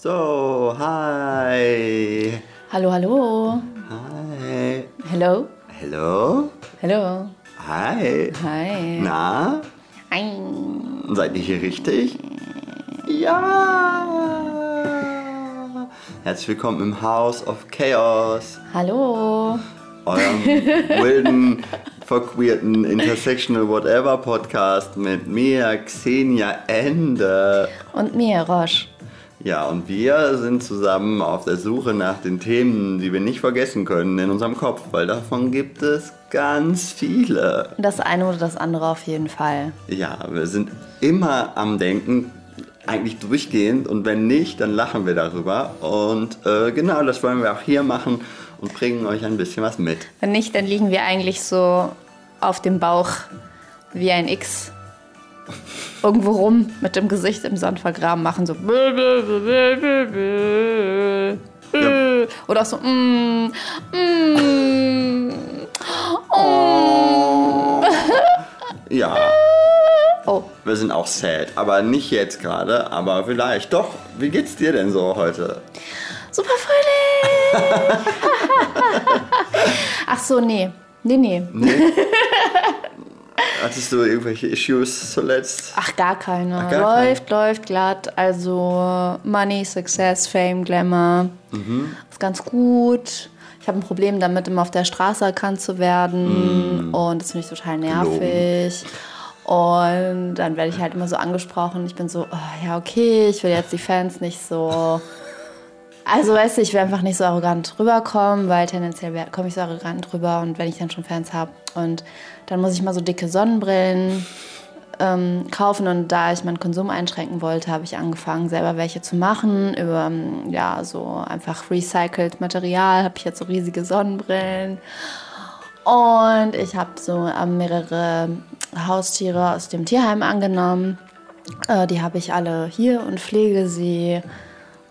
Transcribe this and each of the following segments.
So, hi. Hallo, hallo. Hi. Hello. Hello? Hello. Hi. Hi. Na, Ein. seid ihr hier richtig? Ja. Herzlich willkommen im House of Chaos, Hallo. eurem wilden, verqueerten, intersectional whatever Podcast mit mir, Xenia Ende. Und mir, Roche. Ja, und wir sind zusammen auf der Suche nach den Themen, die wir nicht vergessen können in unserem Kopf, weil davon gibt es ganz viele. Das eine oder das andere auf jeden Fall. Ja, wir sind immer am Denken, eigentlich durchgehend und wenn nicht, dann lachen wir darüber. Und äh, genau, das wollen wir auch hier machen und bringen euch ein bisschen was mit. Wenn nicht, dann liegen wir eigentlich so auf dem Bauch wie ein X. Irgendwo rum mit dem Gesicht im Sand vergraben, machen so. Oder auch so. Mm, mm, oh. Ja, oh, wir sind auch sad, aber nicht jetzt gerade, aber vielleicht. Doch, wie geht's dir denn so heute? super Frühling! Ach so, nee. Nee, nee. Nee? Hattest du irgendwelche Issues zuletzt? Ach, gar keine. Ach, gar läuft, läuft glatt. Also Money, Success, Fame, Glamour. Mhm. Ist ganz gut. Ich habe ein Problem damit, immer auf der Straße erkannt zu werden. Und das finde ich total nervig. Und dann werde ich halt immer so angesprochen. Ich bin so, oh, ja, okay, ich will jetzt die Fans nicht so. Also, weißt du, ich will einfach nicht so arrogant rüberkommen, weil tendenziell komme ich so arrogant rüber. Und wenn ich dann schon Fans habe und dann muss ich mal so dicke Sonnenbrillen ähm, kaufen und da ich meinen Konsum einschränken wollte, habe ich angefangen, selber welche zu machen. Über ähm, ja, so einfach recycelt Material habe ich jetzt so riesige Sonnenbrillen. Und ich habe so ähm, mehrere Haustiere aus dem Tierheim angenommen. Äh, die habe ich alle hier und pflege sie.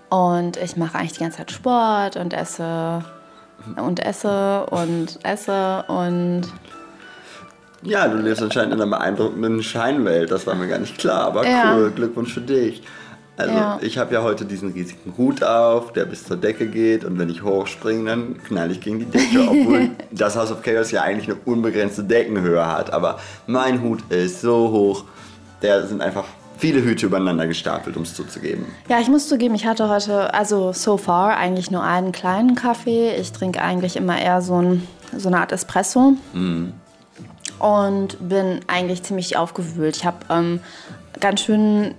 Und ich mache eigentlich die ganze Zeit Sport und esse und esse und esse und Ja, du lebst anscheinend in einer beeindruckenden Scheinwelt, das war mir gar nicht klar, aber Ja. cool, Glückwunsch für dich. Also Ja. ich habe ja heute diesen riesigen Hut auf, der bis zur Decke geht und wenn ich hochspringe, dann knall ich gegen die Decke, obwohl das House of Chaos ja eigentlich eine unbegrenzte Deckenhöhe hat, aber mein Hut ist so hoch, da sind einfach viele Hüte übereinander gestapelt, um es zuzugeben. Ja, ich muss zugeben, ich hatte heute, also so far, eigentlich nur einen kleinen Kaffee. Ich trinke eigentlich immer eher so, ein, so eine Art Espresso. Und bin eigentlich ziemlich aufgewühlt. Ich habe ähm, ganz schön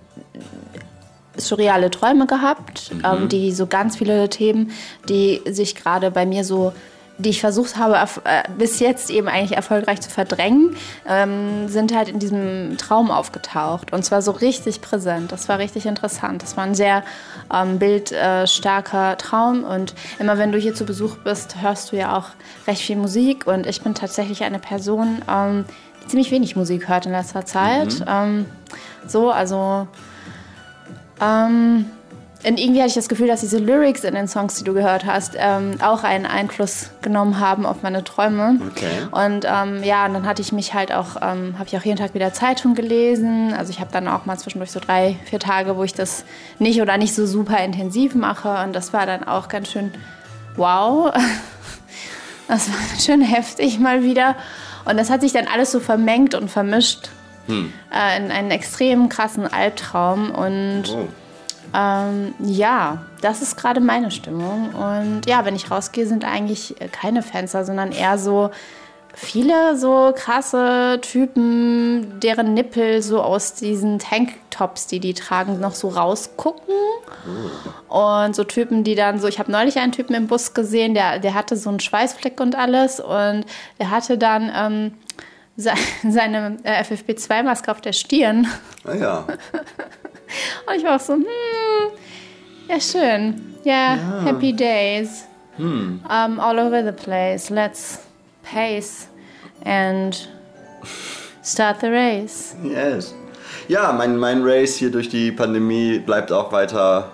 surreale Träume gehabt, ähm, die so ganz viele Themen, die sich gerade bei mir so, die ich versucht habe, äh, bis jetzt eben eigentlich erfolgreich zu verdrängen, ähm, sind halt in diesem Traum aufgetaucht. Und zwar so richtig präsent. Das war richtig interessant. Das war ein sehr ähm, bildstarker Traum. Und immer wenn du hier zu Besuch bist, hörst du ja auch recht viel Musik. Und ich bin tatsächlich eine Person, ähm, die ziemlich wenig Musik hört in letzter Zeit. Ähm, so, also ähm, und irgendwie hatte ich das Gefühl, dass diese Lyrics in den Songs, die du gehört hast, ähm, auch einen Einfluss genommen haben auf meine Träume. Okay. Und ähm, ja, und dann hatte ich mich halt auch, ähm, habe ich auch jeden Tag wieder Zeitung gelesen. Also ich habe dann auch mal zwischendurch so drei, vier Tage, wo ich das nicht oder nicht so super intensiv mache. Und das war dann auch ganz schön wow. Das war ganz schön heftig mal wieder. Und das hat sich dann alles so vermengt und vermischt äh, in einen extrem krassen Albtraum. Und Oh. Ähm, ja, das ist gerade meine Stimmung. Und ja, wenn ich rausgehe, sind eigentlich keine Fenster, sondern eher so viele so krasse Typen, deren Nippel so aus diesen Tanktops, die die tragen, noch so rausgucken. Und so Typen, die dann so, ich habe neulich einen Typen im Bus gesehen, der, der hatte so einen Schweißfleck und alles und der hatte dann ähm, se seine äh, FFP2-Maske auf der Stirn. Ah ja. Und ich war auch so, hm, ja schön. Ja, happy days. Um, all over the place. Let's pace and start the race. Yes. Ja, mein, mein Race hier durch die Pandemie bleibt auch weiter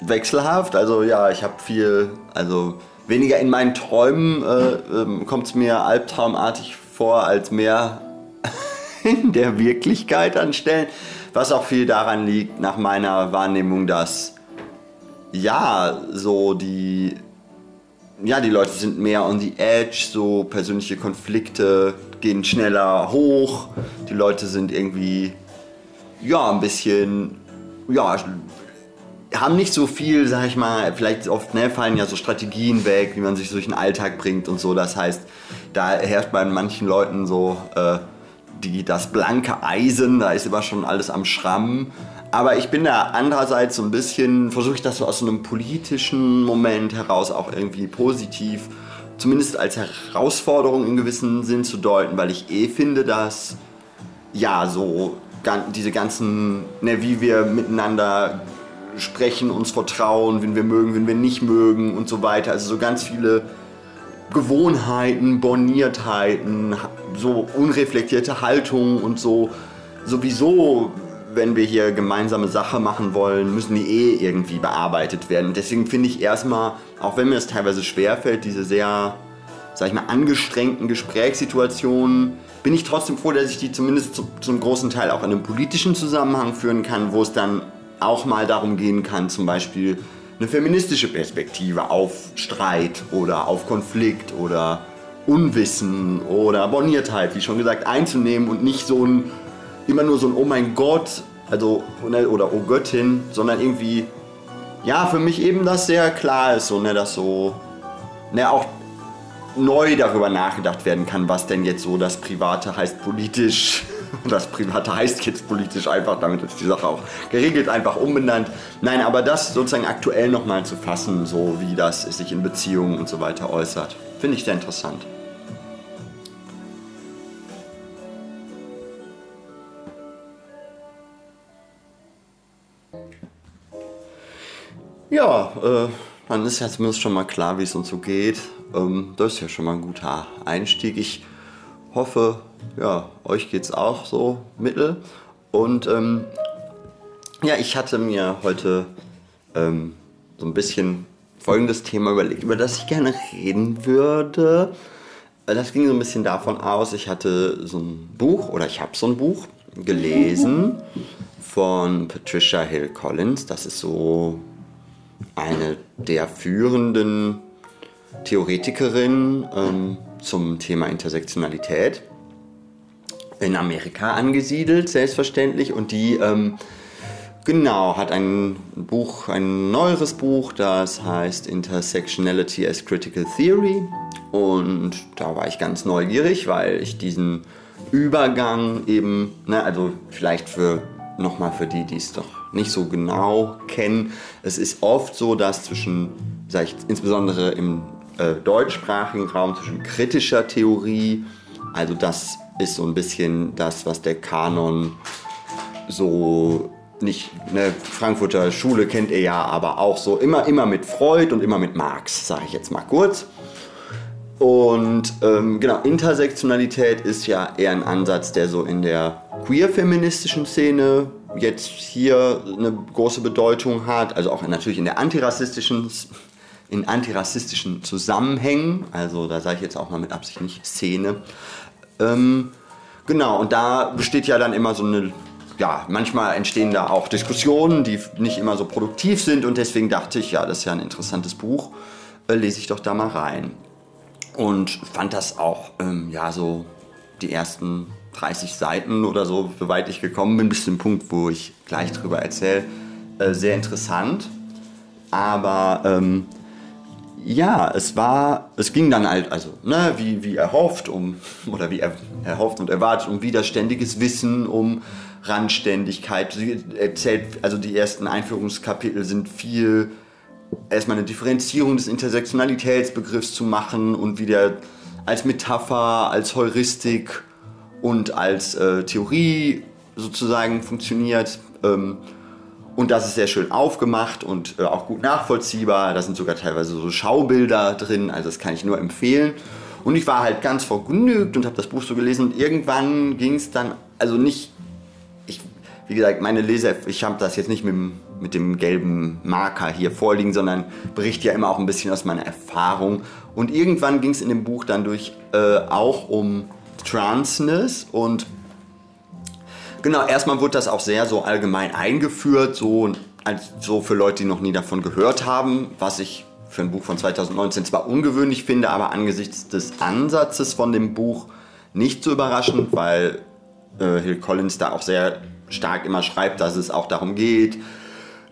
wechselhaft. Also ja, ich habe viel, also weniger in meinen Träumen äh, ähm, kommt es mir albtraumartig vor, als mehr in der Wirklichkeit an Stellen. Was auch viel daran liegt, nach meiner Wahrnehmung, dass ja, so die, ja, die Leute sind mehr on the edge, so persönliche Konflikte gehen schneller hoch, die Leute sind irgendwie, ja, ein bisschen, ja, haben nicht so viel, sag ich mal, vielleicht oft ne, fallen ja so Strategien weg, wie man sich durch den Alltag bringt und so. Das heißt, da herrscht bei manchen Leuten so äh, die, das blanke Eisen, da ist immer schon alles am Schrammen. Aber ich bin da andererseits so ein bisschen, versuche ich das so aus so einem politischen Moment heraus auch irgendwie positiv, zumindest als Herausforderung in gewissem Sinn zu deuten, weil ich eh finde, dass ja so diese ganzen, ne, wie wir miteinander sprechen, uns vertrauen, wen wir mögen, wen wir nicht mögen und so weiter. Also so ganz viele Gewohnheiten, Borniertheiten, so unreflektierte Haltungen und so. Sowieso, wenn wir hier gemeinsame Sache machen wollen, müssen die eh irgendwie bearbeitet werden. deswegen finde ich erstmal, auch wenn mir es teilweise schwerfällt, diese sehr, sag ich mal, angestrengten Gesprächssituationen, bin ich trotzdem froh, dass ich die zumindest zu, zum großen Teil auch in einem politischen Zusammenhang führen kann, wo es dann auch mal darum gehen kann, zum Beispiel eine feministische Perspektive auf Streit oder auf Konflikt oder Unwissen oder Borniertheit, wie schon gesagt, einzunehmen und nicht so ein, immer nur so ein Oh mein Gott, also oder Oh Göttin, sondern irgendwie, ja, für mich eben, dass sehr klar ist, so, ne, dass so, ne, auch neu darüber nachgedacht werden kann, was denn jetzt so das Private heißt politisch das Private heißt jetzt politisch einfach, damit ist die Sache auch geregelt, einfach umbenannt. Nein, aber das sozusagen aktuell nochmal zu fassen, so wie das sich in Beziehungen und so weiter äußert, finde ich sehr interessant. Ja, äh, dann ist ja zumindest schon mal klar, wie es uns so geht. Ähm, das ist ja schon mal ein guter Einstieg. Ich hoffe, ja, euch geht es auch so mittel. Und ähm, ja, ich hatte mir heute ähm, so ein bisschen folgendes Thema überlegt, über das ich gerne reden würde. Das ging so ein bisschen davon aus, ich hatte so ein Buch oder ich habe so ein Buch gelesen von Patricia Hill Collins. Das ist so eine der führenden Theoretikerinnen ähm, zum Thema Intersektionalität in Amerika angesiedelt, selbstverständlich. Und die, ähm, genau, hat ein Buch, ein neueres Buch, das heißt Intersectionality as Critical Theory. Und da war ich ganz neugierig, weil ich diesen Übergang eben, ne, also vielleicht für nochmal für die, die es doch nicht so genau kennen, es ist oft so, dass zwischen, ich, insbesondere im äh, deutschsprachigen Raum zwischen kritischer Theorie, also das ist so ein bisschen das, was der Kanon so nicht, ne, Frankfurter Schule kennt ihr ja, aber auch so immer, immer mit Freud und immer mit Marx, sage ich jetzt mal kurz. Und ähm, genau, Intersektionalität ist ja eher ein Ansatz, der so in der queer-feministischen Szene jetzt hier eine große Bedeutung hat, also auch natürlich in der antirassistischen, in antirassistischen Zusammenhängen, also da sage ich jetzt auch mal mit Absicht nicht Szene, ähm, genau, und da besteht ja dann immer so eine, ja, manchmal entstehen da auch Diskussionen, die nicht immer so produktiv sind und deswegen dachte ich, ja, das ist ja ein interessantes Buch, äh, lese ich doch da mal rein. Und fand das auch, ähm, ja, so die ersten 30 Seiten oder so, soweit ich gekommen bin, bis zum Punkt, wo ich gleich drüber erzähle, äh, sehr interessant. Aber ähm, ja, es war, es ging dann halt, also, ne, wie, wie erhofft, um, oder wie er, erhofft und erwartet, um widerständiges Wissen, um Randständigkeit. Sie erzählt, also die ersten Einführungskapitel sind viel, erstmal eine Differenzierung des Intersektionalitätsbegriffs zu machen und wie der als Metapher, als Heuristik und als äh, Theorie sozusagen funktioniert. Ähm, und das ist sehr schön aufgemacht und äh, auch gut nachvollziehbar. Da sind sogar teilweise so Schaubilder drin, also das kann ich nur empfehlen. Und ich war halt ganz vergnügt und habe das Buch so gelesen und irgendwann ging es dann, also nicht, ich, wie gesagt, meine Leser, ich habe das jetzt nicht mit, mit dem gelben Marker hier vorliegen, sondern berichte ja immer auch ein bisschen aus meiner Erfahrung. Und irgendwann ging es in dem Buch dann durch äh, auch um Transness und Genau, erstmal wurde das auch sehr so allgemein eingeführt, so also für Leute, die noch nie davon gehört haben, was ich für ein Buch von 2019 zwar ungewöhnlich finde, aber angesichts des Ansatzes von dem Buch nicht so überraschend, weil äh, Hill Collins da auch sehr stark immer schreibt, dass es auch darum geht,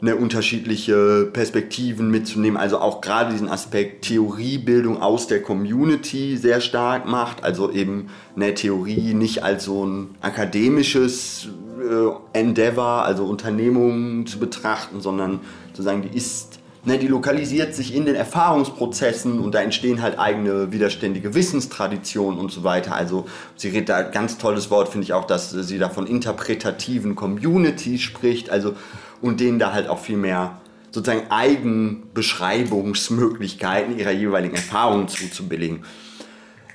eine unterschiedliche Perspektiven mitzunehmen, also auch gerade diesen Aspekt Theoriebildung aus der Community sehr stark macht, also eben eine Theorie nicht als so ein akademisches äh, Endeavor, also Unternehmung zu betrachten, sondern zu sagen, die ist Ne, die lokalisiert sich in den Erfahrungsprozessen und da entstehen halt eigene widerständige Wissenstraditionen und so weiter. Also sie redet da ganz tolles Wort, finde ich auch, dass sie da von interpretativen Communities spricht, also und denen da halt auch viel mehr sozusagen Eigenbeschreibungsmöglichkeiten ihrer jeweiligen Erfahrungen zuzubilligen.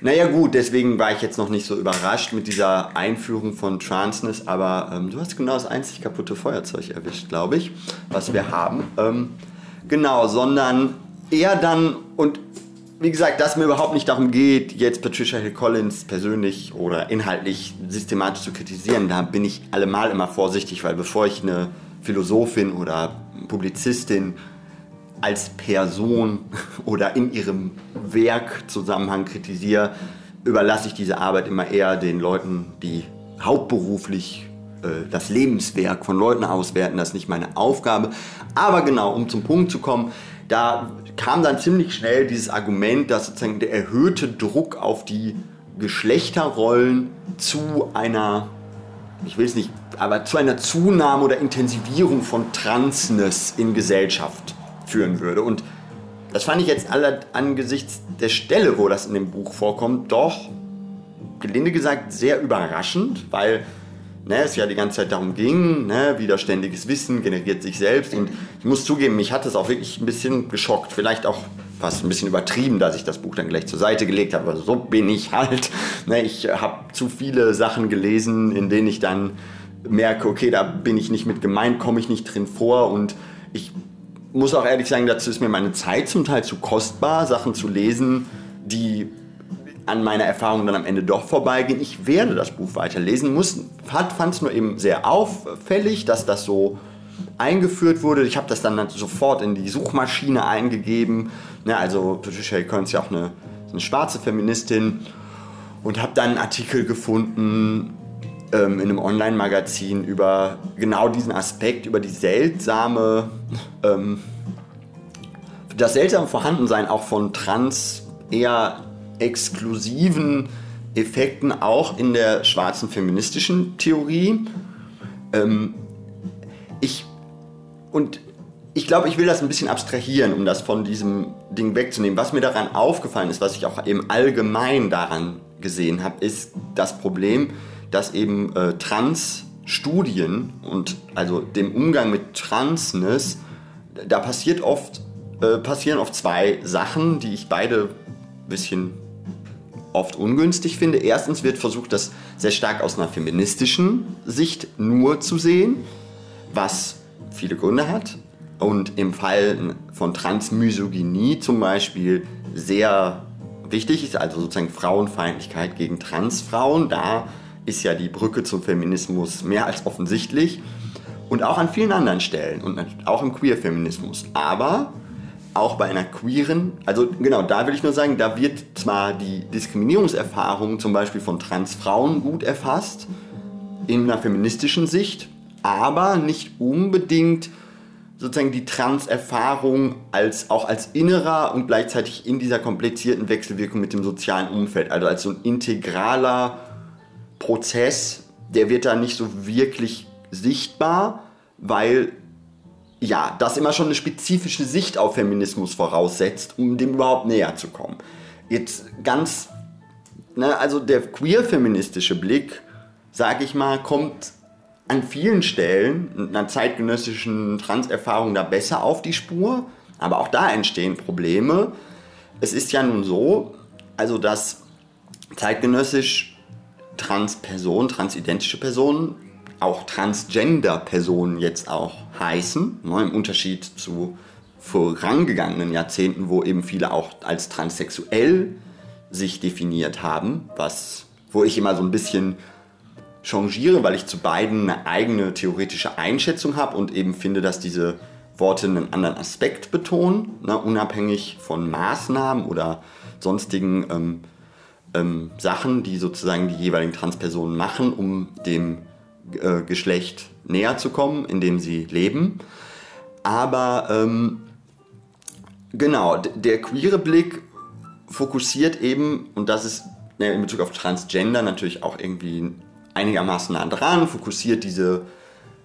Naja gut, deswegen war ich jetzt noch nicht so überrascht mit dieser Einführung von Transness, aber ähm, du hast genau das einzig kaputte Feuerzeug erwischt, glaube ich, was wir haben. Ähm, Genau, sondern eher dann, und wie gesagt, dass mir überhaupt nicht darum geht, jetzt Patricia Hill Collins persönlich oder inhaltlich systematisch zu kritisieren, da bin ich allemal immer vorsichtig, weil bevor ich eine Philosophin oder Publizistin als Person oder in ihrem Werkzusammenhang kritisiere, überlasse ich diese Arbeit immer eher den Leuten, die hauptberuflich das Lebenswerk von Leuten auswerten, das ist nicht meine Aufgabe. Aber genau, um zum Punkt zu kommen, da kam dann ziemlich schnell dieses Argument, dass sozusagen der erhöhte Druck auf die Geschlechterrollen zu einer, ich will es nicht, aber zu einer Zunahme oder Intensivierung von Transness in Gesellschaft führen würde. Und das fand ich jetzt alle angesichts der Stelle, wo das in dem Buch vorkommt, doch gelinde gesagt sehr überraschend, weil ne, es ja die ganze Zeit darum ging, ne, widerständiges Wissen generiert sich selbst. Und ich muss zugeben, mich hat das auch wirklich ein bisschen geschockt. Vielleicht auch fast ein bisschen übertrieben, dass ich das Buch dann gleich zur Seite gelegt habe. Aber so bin ich halt. Ne, ich habe zu viele Sachen gelesen, in denen ich dann merke, okay, da bin ich nicht mit gemeint, komme ich nicht drin vor. Und ich muss auch ehrlich sagen, dazu ist mir meine Zeit zum Teil zu kostbar, Sachen zu lesen, die an meiner Erfahrung dann am Ende doch vorbeigehen. Ich werde das Buch weiterlesen, fand es nur eben sehr auffällig, dass das so eingeführt wurde. Ich habe das dann sofort in die Suchmaschine eingegeben. Ja, also Patricia Hill ist ja auch eine, eine schwarze Feministin und habe dann einen Artikel gefunden ähm, in einem Online-Magazin über genau diesen Aspekt, über die seltsame, ähm, das seltsame Vorhandensein auch von trans eher exklusiven Effekten auch in der schwarzen feministischen Theorie. Ähm, ich und ich glaube, ich will das ein bisschen abstrahieren, um das von diesem Ding wegzunehmen. Was mir daran aufgefallen ist, was ich auch eben allgemein daran gesehen habe, ist das Problem, dass eben äh, Trans-Studien und also dem Umgang mit Transness, da passiert oft, äh, passieren oft zwei Sachen, die ich beide ein bisschen oft ungünstig finde. Erstens wird versucht, das sehr stark aus einer feministischen Sicht nur zu sehen, was viele Gründe hat. Und im Fall von Transmisogynie zum Beispiel sehr wichtig ist, also sozusagen Frauenfeindlichkeit gegen Transfrauen. Da ist ja die Brücke zum Feminismus mehr als offensichtlich. Und auch an vielen anderen Stellen und auch im Queer-Feminismus. Aber auch bei einer queeren, also genau, da will ich nur sagen, da wird zwar die Diskriminierungserfahrung zum Beispiel von Transfrauen gut erfasst, in einer feministischen Sicht, aber nicht unbedingt sozusagen die Trans-Erfahrung als, auch als innerer und gleichzeitig in dieser komplizierten Wechselwirkung mit dem sozialen Umfeld, also als so ein integraler Prozess, der wird da nicht so wirklich sichtbar, weil ja, das immer schon eine spezifische Sicht auf Feminismus voraussetzt, um dem überhaupt näher zu kommen. Jetzt ganz, ne, also der queer-feministische Blick, sage ich mal, kommt an vielen Stellen einer zeitgenössischen Transerfahrung da besser auf die Spur, aber auch da entstehen Probleme. Es ist ja nun so, also dass zeitgenössisch Transpersonen, transidentische Personen auch Transgender-Personen jetzt auch heißen, ne, im Unterschied zu vorangegangenen Jahrzehnten, wo eben viele auch als transsexuell sich definiert haben, was, wo ich immer so ein bisschen changiere, weil ich zu beiden eine eigene theoretische Einschätzung habe und eben finde, dass diese Worte einen anderen Aspekt betonen, ne, unabhängig von Maßnahmen oder sonstigen ähm, ähm, Sachen, die sozusagen die jeweiligen Transpersonen machen, um dem äh, Geschlecht näher zu kommen, in dem sie leben. Aber ähm, genau, der queere Blick fokussiert eben, und das ist ne, in Bezug auf Transgender natürlich auch irgendwie einigermaßen nah dran, fokussiert diese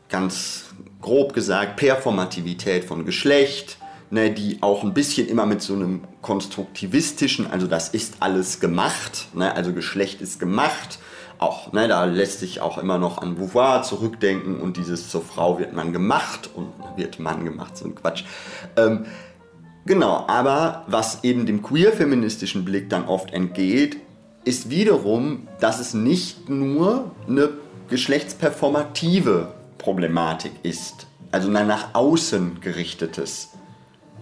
ganz grob gesagt Performativität von Geschlecht, ne, die auch ein bisschen immer mit so einem konstruktivistischen, also das ist alles gemacht, ne, also Geschlecht ist gemacht, auch, ne, da lässt sich auch immer noch an Beauvoir zurückdenken und dieses zur Frau wird man gemacht und wird Mann gemacht, so ein Quatsch. Ähm, genau, aber was eben dem queer-feministischen Blick dann oft entgeht, ist wiederum, dass es nicht nur eine geschlechtsperformative Problematik ist, also ein nach außen gerichtetes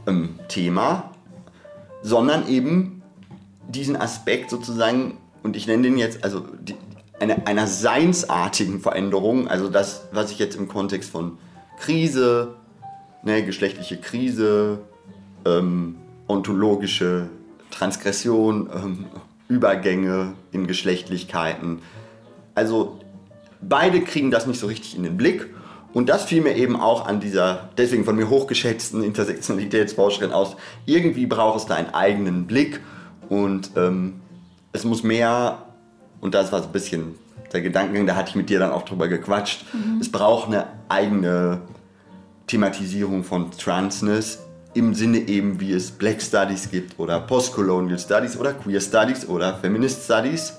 ähm, Thema, sondern eben diesen Aspekt sozusagen, und ich nenne den jetzt, also die, eine, einer seinsartigen Veränderung, also das, was ich jetzt im Kontext von Krise, ne, geschlechtliche Krise, ähm, ontologische Transgression, ähm, Übergänge in Geschlechtlichkeiten. Also beide kriegen das nicht so richtig in den Blick. Und das fiel mir eben auch an dieser, deswegen von mir hochgeschätzten Intersektionalitätsforscherin aus. Irgendwie braucht es da einen eigenen Blick und ähm, es muss mehr, und das war so ein bisschen der Gedankengang, da hatte ich mit dir dann auch drüber gequatscht, mhm. es braucht eine eigene Thematisierung von Transness im Sinne eben, wie es Black Studies gibt oder Postcolonial Studies oder Queer Studies oder Feminist Studies,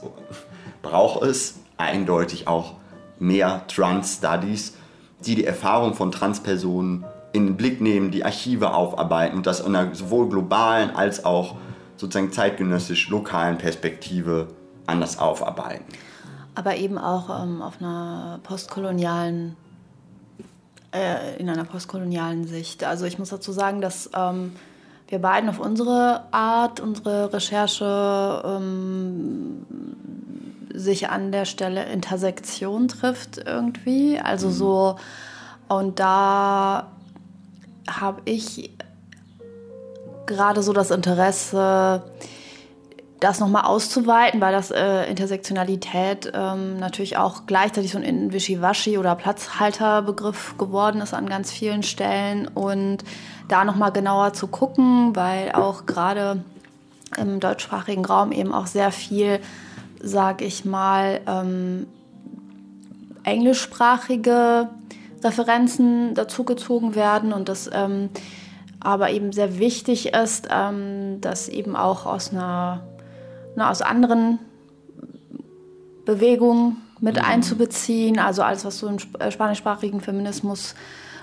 braucht es eindeutig auch mehr Trans Studies, die die Erfahrung von Transpersonen in den Blick nehmen, die Archive aufarbeiten und das in einer sowohl globalen als auch sozusagen zeitgenössisch lokalen Perspektive anders aufarbeiten. Aber eben auch ähm, auf einer postkolonialen äh, in einer postkolonialen Sicht. Also ich muss dazu sagen, dass ähm, wir beiden auf unsere Art, unsere Recherche ähm, sich an der Stelle Intersektion trifft irgendwie. Also mhm. so, und da habe ich gerade so das Interesse, das nochmal auszuweiten, weil das äh, Intersektionalität ähm, natürlich auch gleichzeitig so ein Wischiwaschi oder Platzhalterbegriff geworden ist an ganz vielen Stellen. Und da nochmal genauer zu gucken, weil auch gerade im deutschsprachigen Raum eben auch sehr viel, sag ich mal, ähm, englischsprachige Referenzen dazugezogen werden und das ähm, aber eben sehr wichtig ist, ähm, dass eben auch aus einer ne, aus anderen Bewegungen mit mhm. einzubeziehen. Also alles, was so im äh, spanischsprachigen Feminismus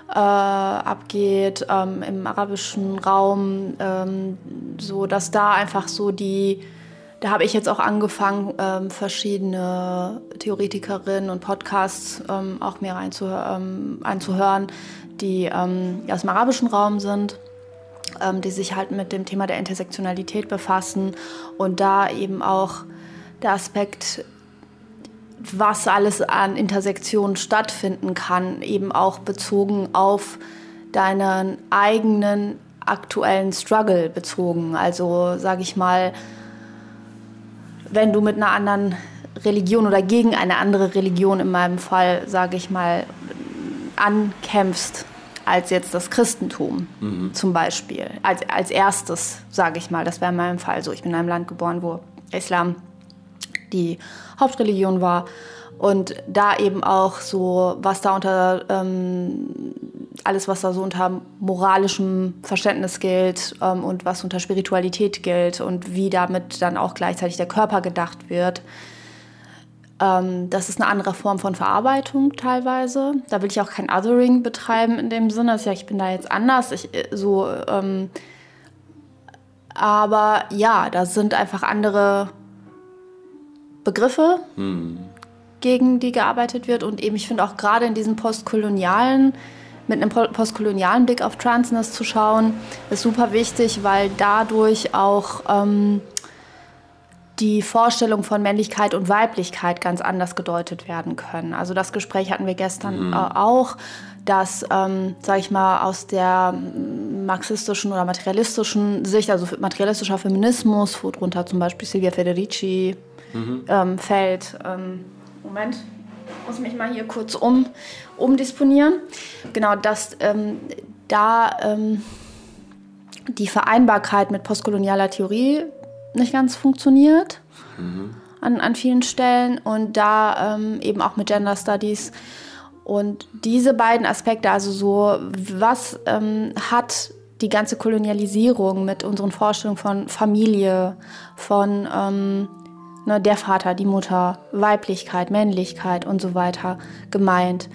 äh, abgeht, ähm, im arabischen Raum, ähm, so dass da einfach so die, da habe ich jetzt auch angefangen, ähm, verschiedene Theoretikerinnen und Podcasts ähm, auch mehr einzuhören, einzuhören die ähm, aus dem arabischen Raum sind ähm, die sich halt mit dem Thema der Intersektionalität befassen und da eben auch der Aspekt, was alles an Intersektionen stattfinden kann, eben auch bezogen auf deinen eigenen aktuellen Struggle bezogen. Also sage ich mal, wenn du mit einer anderen Religion oder gegen eine andere Religion in meinem Fall, sage ich mal, ankämpfst, als jetzt das Christentum mhm. zum Beispiel. Als, als erstes, sage ich mal, das wäre in meinem Fall so. Ich bin in einem Land geboren, wo Islam die Hauptreligion war. Und da eben auch so, was da unter, ähm, alles, was da so unter moralischem Verständnis gilt ähm, und was unter Spiritualität gilt und wie damit dann auch gleichzeitig der Körper gedacht wird ähm, das ist eine andere Form von Verarbeitung teilweise. Da will ich auch kein Othering betreiben in dem Sinne, dass ja, ich bin da jetzt anders. Ich, äh, so, ähm, aber ja, da sind einfach andere Begriffe, hm. gegen die gearbeitet wird. Und eben, ich finde auch gerade in diesen postkolonialen, mit einem postkolonialen Blick auf Transness zu schauen, ist super wichtig, weil dadurch auch ähm, die Vorstellung von Männlichkeit und Weiblichkeit ganz anders gedeutet werden können. Also das Gespräch hatten wir gestern mhm. äh, auch, dass, ähm, sage ich mal, aus der marxistischen oder materialistischen Sicht, also materialistischer Feminismus, worunter zum Beispiel Silvia Federici mhm. ähm, fällt. Ähm, Moment, muss mich mal hier kurz um, umdisponieren. Genau, dass ähm, da ähm, die Vereinbarkeit mit postkolonialer Theorie nicht ganz funktioniert mhm. an, an vielen Stellen und da ähm, eben auch mit Gender Studies. Und diese beiden Aspekte, also so, was ähm, hat die ganze Kolonialisierung mit unseren Vorstellungen von Familie, von ähm, ne, der Vater, die Mutter, Weiblichkeit, Männlichkeit und so weiter gemeint.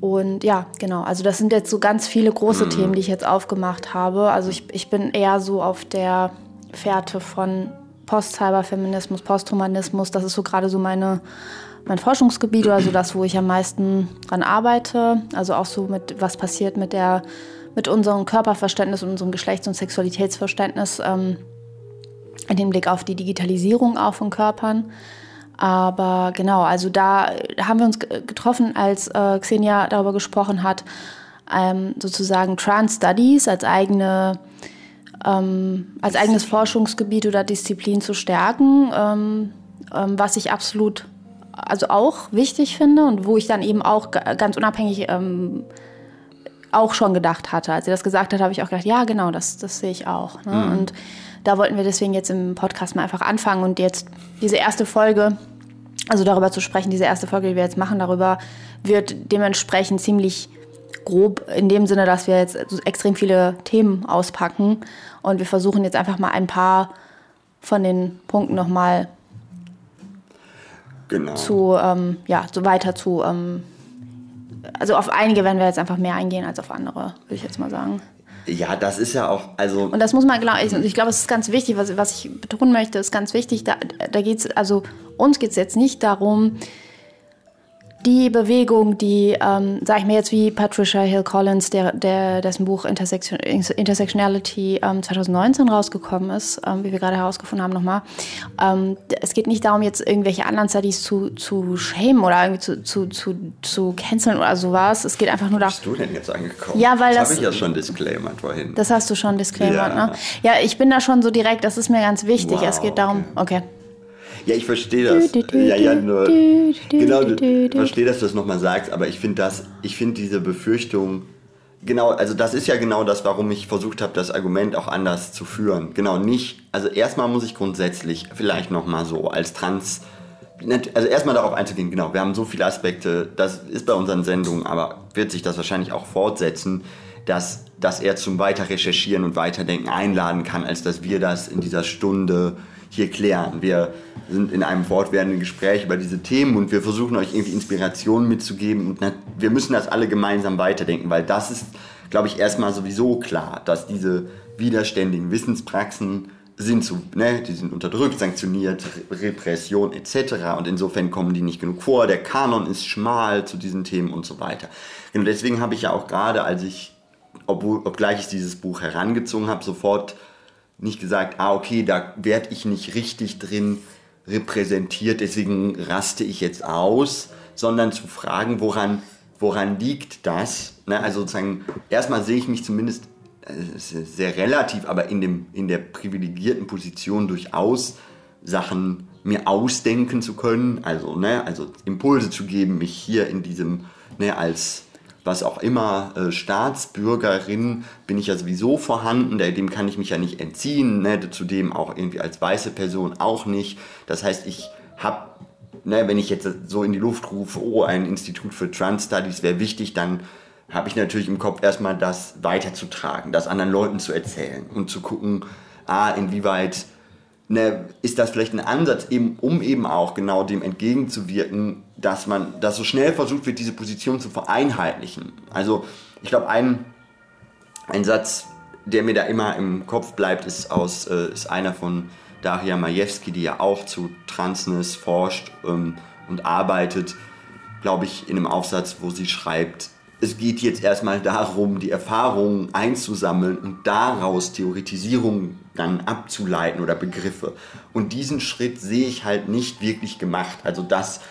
Und ja, genau, also das sind jetzt so ganz viele große mhm. Themen, die ich jetzt aufgemacht habe. Also ich, ich bin eher so auf der Fährte von Post-Cyberfeminismus, Posthumanismus. Das ist so gerade so meine, mein Forschungsgebiet, also das, wo ich am meisten dran arbeite. Also auch so mit, was passiert mit der, mit unserem Körperverständnis und unserem Geschlechts- und Sexualitätsverständnis ähm, in dem Blick auf die Digitalisierung auch von Körpern. Aber genau, also da haben wir uns getroffen, als äh, Xenia darüber gesprochen hat, ähm, sozusagen Trans Studies als eigene ähm, als eigenes Forschungsgebiet oder Disziplin zu stärken, ähm, ähm, was ich absolut also auch wichtig finde und wo ich dann eben auch ganz unabhängig ähm, auch schon gedacht hatte. Als sie das gesagt hat, habe ich auch gedacht, ja genau, das, das sehe ich auch. Ne? Mhm. Und da wollten wir deswegen jetzt im Podcast mal einfach anfangen und jetzt diese erste Folge, also darüber zu sprechen, diese erste Folge, die wir jetzt machen, darüber wird dementsprechend ziemlich grob in dem Sinne, dass wir jetzt extrem viele Themen auspacken und wir versuchen jetzt einfach mal ein paar von den Punkten nochmal genau. zu, ähm, ja, so weiter zu, ähm, also auf einige werden wir jetzt einfach mehr eingehen als auf andere, würde ich jetzt mal sagen. Ja, das ist ja auch, also. Und das muss man, genau, ich, ich glaube, es ist ganz wichtig, was, was ich betonen möchte, ist ganz wichtig, da, da geht es, also uns geht es jetzt nicht darum, die Bewegung, die, ähm, sag ich mir jetzt wie Patricia Hill Collins, der, der, dessen Buch Intersection, Intersectionality ähm, 2019 rausgekommen ist, ähm, wie wir gerade herausgefunden haben nochmal. Ähm, es geht nicht darum, jetzt irgendwelche anderen Studies zu, zu shamen oder irgendwie zu, zu, zu, zu canceln oder sowas. Es geht einfach nur darum. Bist du denn jetzt angekommen? Ja, weil das. Das habe ich ja schon disclaimed vorhin. Das hast du schon disclaimed, ja. ne? Ja, ich bin da schon so direkt, das ist mir ganz wichtig. Wow, es geht darum, okay. okay. Ja, ich verstehe das. Ja, ja, nur. Genau, ich verstehe, dass du das nochmal sagst, aber ich finde das, ich finde diese Befürchtung, genau, also das ist ja genau das, warum ich versucht habe, das Argument auch anders zu führen. Genau, nicht, also erstmal muss ich grundsätzlich vielleicht nochmal so als Trans, also erstmal darauf einzugehen, genau, wir haben so viele Aspekte, das ist bei unseren Sendungen, aber wird sich das wahrscheinlich auch fortsetzen, dass, dass er zum weiter recherchieren und weiterdenken einladen kann, als dass wir das in dieser Stunde hier klären. Wir sind in einem fortwährenden Gespräch über diese Themen und wir versuchen euch irgendwie Inspirationen mitzugeben und wir müssen das alle gemeinsam weiterdenken, weil das ist, glaube ich, erstmal sowieso klar, dass diese widerständigen Wissenspraxen sind zu, ne, die sind unterdrückt, sanktioniert, Repression etc. Und insofern kommen die nicht genug vor. Der Kanon ist schmal zu diesen Themen und so weiter. Und deswegen habe ich ja auch gerade, als ich, obwohl, obgleich ich dieses Buch herangezogen habe, sofort nicht gesagt, ah okay, da werde ich nicht richtig drin repräsentiert, deswegen raste ich jetzt aus, sondern zu fragen, woran, woran liegt das? Ne? Also sozusagen, erstmal sehe ich mich zumindest äh, sehr relativ, aber in, dem, in der privilegierten Position durchaus Sachen mir ausdenken zu können, also, ne, also Impulse zu geben, mich hier in diesem, ne, als was auch immer, äh, Staatsbürgerin bin ich ja sowieso vorhanden, dem kann ich mich ja nicht entziehen, ne, zudem auch irgendwie als weiße Person auch nicht. Das heißt, ich habe, ne, wenn ich jetzt so in die Luft rufe, oh, ein Institut für Trans Studies wäre wichtig, dann habe ich natürlich im Kopf erstmal das weiterzutragen, das anderen Leuten zu erzählen und zu gucken, ah, inwieweit ne, ist das vielleicht ein Ansatz, eben, um eben auch genau dem entgegenzuwirken, dass man, dass so schnell versucht wird, diese Position zu vereinheitlichen. Also ich glaube, ein, ein Satz, der mir da immer im Kopf bleibt, ist, aus, äh, ist einer von Daria Majewski, die ja auch zu Transness forscht ähm, und arbeitet, glaube ich, in einem Aufsatz, wo sie schreibt, es geht jetzt erstmal darum, die Erfahrungen einzusammeln und daraus Theoretisierungen dann abzuleiten oder Begriffe. Und diesen Schritt sehe ich halt nicht wirklich gemacht. Also das,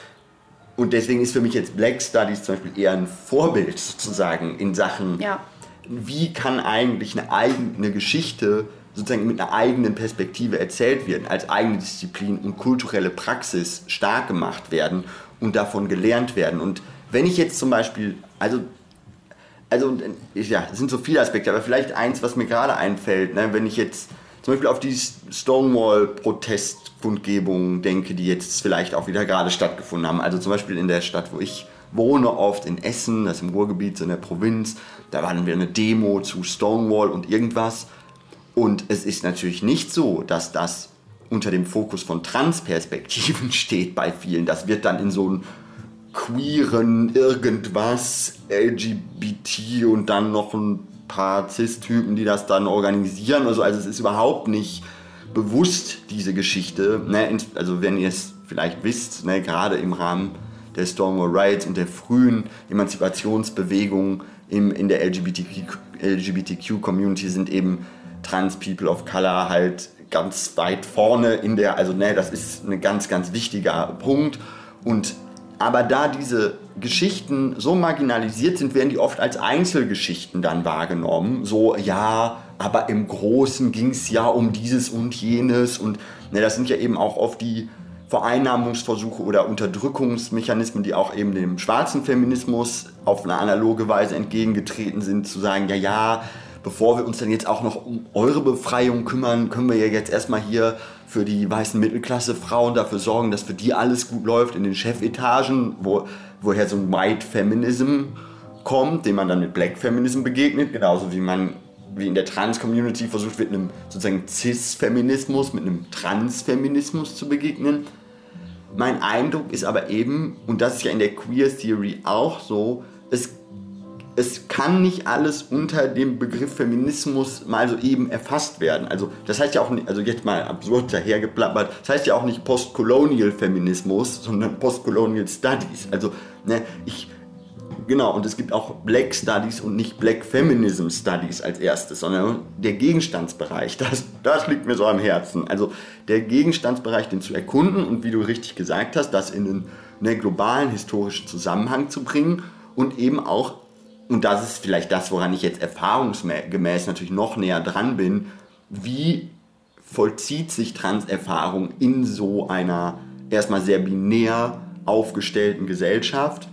und deswegen ist für mich jetzt Black Studies zum Beispiel eher ein Vorbild sozusagen in Sachen, ja. wie kann eigentlich eine eigene Geschichte sozusagen mit einer eigenen Perspektive erzählt werden, als eigene Disziplin und kulturelle Praxis stark gemacht werden und davon gelernt werden. Und wenn ich jetzt zum Beispiel, also, also ja, es sind so viele Aspekte, aber vielleicht eins, was mir gerade einfällt, ne, wenn ich jetzt zum Beispiel auf die Stonewall-Protestkundgebungen denke, die jetzt vielleicht auch wieder gerade stattgefunden haben. Also zum Beispiel in der Stadt, wo ich wohne, oft in Essen, das ist im Ruhrgebiet, so in der Provinz. Da war dann wieder eine Demo zu Stonewall und irgendwas. Und es ist natürlich nicht so, dass das unter dem Fokus von Transperspektiven steht bei vielen. Das wird dann in so einem queeren irgendwas, LGBT und dann noch ein paar Cis-Typen, die das dann organisieren. Also, also es ist überhaupt nicht bewusst, diese Geschichte. Ne? Also wenn ihr es vielleicht wisst, ne? gerade im Rahmen der Stonewall Rights und der frühen Emanzipationsbewegung im, in der LGBTQ-Community sind eben Trans People of Color halt ganz weit vorne in der, also ne, das ist ein ganz, ganz wichtiger Punkt. Und aber da diese Geschichten so marginalisiert sind, werden die oft als Einzelgeschichten dann wahrgenommen. So, ja, aber im Großen ging es ja um dieses und jenes. Und ne, das sind ja eben auch oft die Vereinnahmungsversuche oder Unterdrückungsmechanismen, die auch eben dem schwarzen Feminismus auf eine analoge Weise entgegengetreten sind, zu sagen, ja, ja, bevor wir uns dann jetzt auch noch um eure Befreiung kümmern, können wir ja jetzt erstmal hier für die weißen Mittelklasse-Frauen dafür sorgen, dass für die alles gut läuft in den Chefetagen, wo, woher so ein White Feminism kommt, dem man dann mit Black Feminism begegnet, genauso wie man wie in der Trans-Community versucht wird, einem sozusagen Cis-Feminismus, mit einem Trans-Feminismus zu begegnen. Mein Eindruck ist aber eben, und das ist ja in der Queer Theory auch so, es es kann nicht alles unter dem Begriff Feminismus mal so eben erfasst werden. Also das heißt ja auch nicht, also jetzt mal absurd dahergeplappert, das heißt ja auch nicht Postcolonial Feminismus, sondern Postcolonial Studies. Also ne, ich genau und es gibt auch Black Studies und nicht Black Feminism Studies als erstes, sondern der Gegenstandsbereich. Das, das liegt mir so am Herzen. Also der Gegenstandsbereich, den zu erkunden und wie du richtig gesagt hast, das in einen ne, globalen historischen Zusammenhang zu bringen und eben auch und das ist vielleicht das, woran ich jetzt erfahrungsgemäß natürlich noch näher dran bin, wie vollzieht sich Transerfahrung in so einer erstmal sehr binär aufgestellten Gesellschaft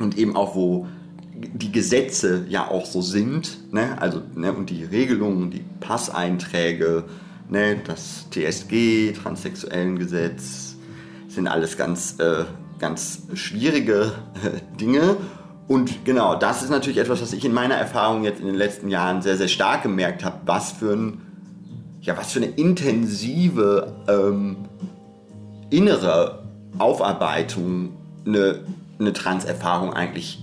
und eben auch wo die Gesetze ja auch so sind, ne? also ne, und die Regelungen, die Passeinträge, ne, das TSG, transsexuellen Gesetz, sind alles ganz, äh, ganz schwierige äh, Dinge und genau, das ist natürlich etwas, was ich in meiner Erfahrung jetzt in den letzten Jahren sehr, sehr stark gemerkt habe, was für ein, ja, was für eine intensive ähm, innere Aufarbeitung eine, eine Transerfahrung eigentlich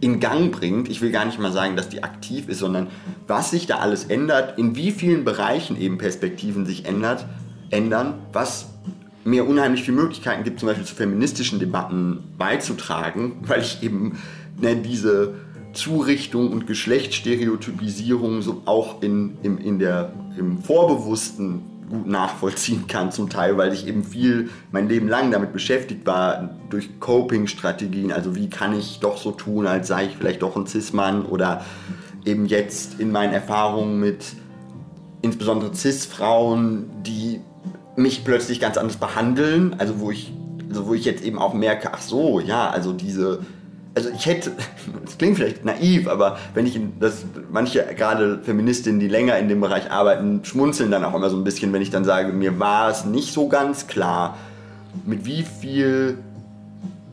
in Gang bringt. Ich will gar nicht mal sagen, dass die aktiv ist, sondern was sich da alles ändert, in wie vielen Bereichen eben Perspektiven sich ändert, ändern, was mir unheimlich viele Möglichkeiten gibt, zum Beispiel zu feministischen Debatten beizutragen, weil ich eben ne, diese Zurichtung und Geschlechtsstereotypisierung so auch in, in, in der, im Vorbewussten gut nachvollziehen kann zum Teil, weil ich eben viel mein Leben lang damit beschäftigt war, durch Coping-Strategien, also wie kann ich doch so tun, als sei ich vielleicht doch ein Cis-Mann oder eben jetzt in meinen Erfahrungen mit insbesondere Cis-Frauen, die mich plötzlich ganz anders behandeln. Also wo ich, also wo ich jetzt eben auch merke, ach so, ja, also diese, also ich hätte, das klingt vielleicht naiv, aber wenn ich das, manche gerade Feministinnen, die länger in dem Bereich arbeiten, schmunzeln dann auch immer so ein bisschen, wenn ich dann sage, mir war es nicht so ganz klar, mit wie viel,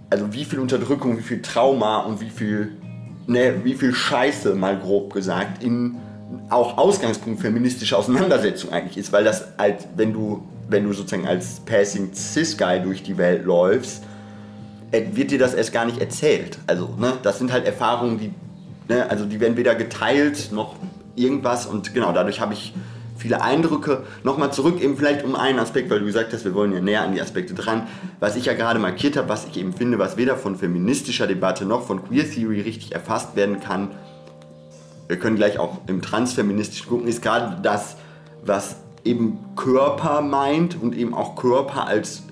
also wie viel Unterdrückung, wie viel Trauma und wie viel, ne, wie viel Scheiße, mal grob gesagt, in auch Ausgangspunkt feministischer Auseinandersetzung eigentlich ist, weil das halt, wenn du wenn du sozusagen als Passing Cis-Guy durch die Welt läufst, wird dir das erst gar nicht erzählt. Also, ne, das sind halt Erfahrungen, die, ne, also die werden weder geteilt noch irgendwas und genau, dadurch habe ich viele Eindrücke. Nochmal zurück eben vielleicht um einen Aspekt, weil du gesagt hast, wir wollen ja näher an die Aspekte dran. Was ich ja gerade markiert habe, was ich eben finde, was weder von feministischer Debatte noch von Queer Theory richtig erfasst werden kann, wir können gleich auch im Transfeministischen gucken, ist gerade das, was eben Körper meint und eben auch Körper als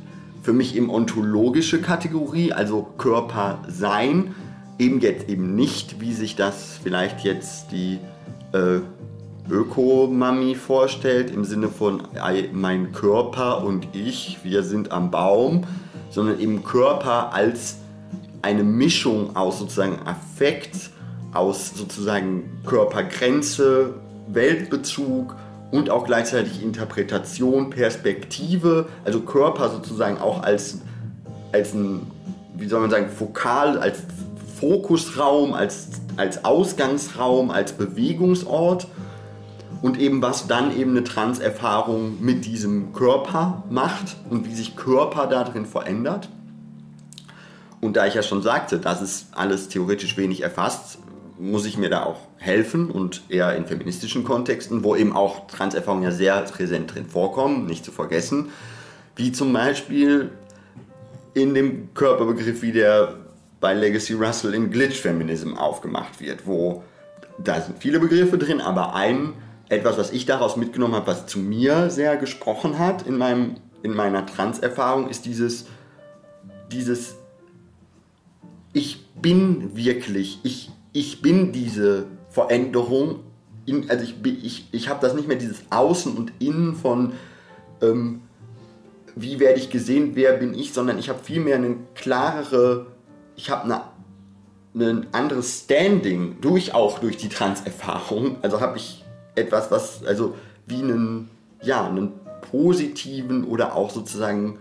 für mich eben ontologische Kategorie, also Körper sein, eben jetzt eben nicht, wie sich das vielleicht jetzt die äh, Öko-Mami vorstellt, im Sinne von mein Körper und ich, wir sind am Baum, sondern eben Körper als eine Mischung aus sozusagen Affekt, aus sozusagen Körpergrenze, Weltbezug und auch gleichzeitig Interpretation, Perspektive, also Körper sozusagen auch als, als ein, wie soll man sagen, Fokal, als Fokusraum, als, als Ausgangsraum, als Bewegungsort und eben was dann eben eine Transerfahrung mit diesem Körper macht und wie sich Körper darin verändert. Und da ich ja schon sagte, das ist alles theoretisch wenig erfasst, muss ich mir da auch helfen und eher in feministischen Kontexten, wo eben auch Transerfahrungen ja sehr präsent drin vorkommen, nicht zu vergessen, wie zum Beispiel in dem Körperbegriff, wie der bei Legacy Russell in Glitch Feminism aufgemacht wird, wo da sind viele Begriffe drin, aber ein etwas, was ich daraus mitgenommen habe, was zu mir sehr gesprochen hat in, meinem, in meiner Transerfahrung, ist dieses, dieses ich bin wirklich, ich, ich bin diese Veränderung. In, also ich, ich, ich habe das nicht mehr dieses Außen und Innen von, ähm, wie werde ich gesehen, wer bin ich, sondern ich habe vielmehr eine klarere, ich habe ein anderes Standing durch auch durch die Transerfahrung. Also habe ich etwas, was also wie einen, ja, einen positiven oder auch sozusagen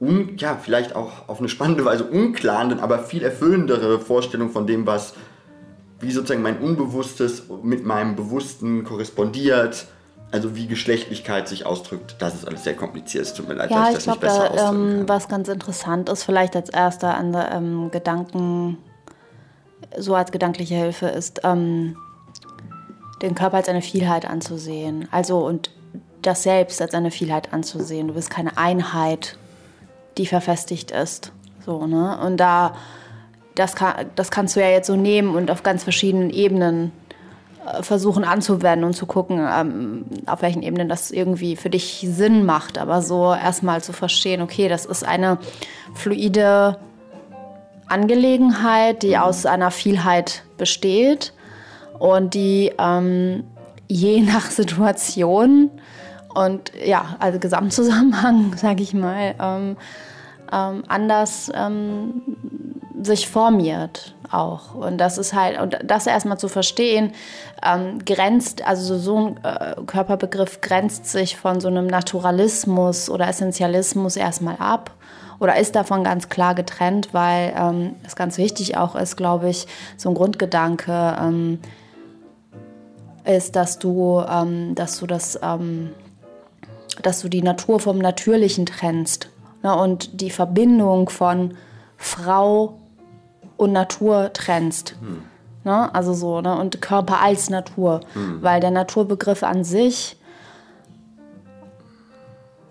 un, ja, vielleicht auch auf eine spannende Weise unklaren, aber viel erfüllendere Vorstellung von dem, was wie sozusagen mein Unbewusstes mit meinem Bewussten korrespondiert. Also wie Geschlechtlichkeit sich ausdrückt, das ist alles sehr kompliziert. Es tut mir leid, ja, dass ich, ich das glaub, nicht besser da, ausdrücken ähm, Was ganz interessant ist, vielleicht als erster an der, ähm, Gedanken, so als gedankliche Hilfe ist, ähm, den Körper als eine Vielheit anzusehen. Also und das Selbst als eine Vielheit anzusehen. Du bist keine Einheit, die verfestigt ist. So, ne? Und da, das, kann, das kannst du ja jetzt so nehmen und auf ganz verschiedenen Ebenen äh, versuchen anzuwenden und zu gucken, ähm, auf welchen Ebenen das irgendwie für dich Sinn macht. Aber so erstmal zu verstehen, okay, das ist eine fluide Angelegenheit, die aus einer Vielheit besteht und die ähm, je nach Situation und ja, also Gesamtzusammenhang, sage ich mal, ähm, ähm, anders ähm, sich formiert auch. Und das ist halt, und das erstmal zu verstehen, ähm, grenzt, also so ein äh, Körperbegriff grenzt sich von so einem Naturalismus oder Essentialismus erstmal ab oder ist davon ganz klar getrennt, weil ähm, es ganz wichtig auch ist, glaube ich, so ein Grundgedanke, ähm, ist, dass du, ähm, dass du das, ähm, dass du die Natur vom Natürlichen trennst ne, und die Verbindung von Frau und Natur trennst. Hm. Ne, also so, ne, und Körper als Natur. Hm. Weil der Naturbegriff an sich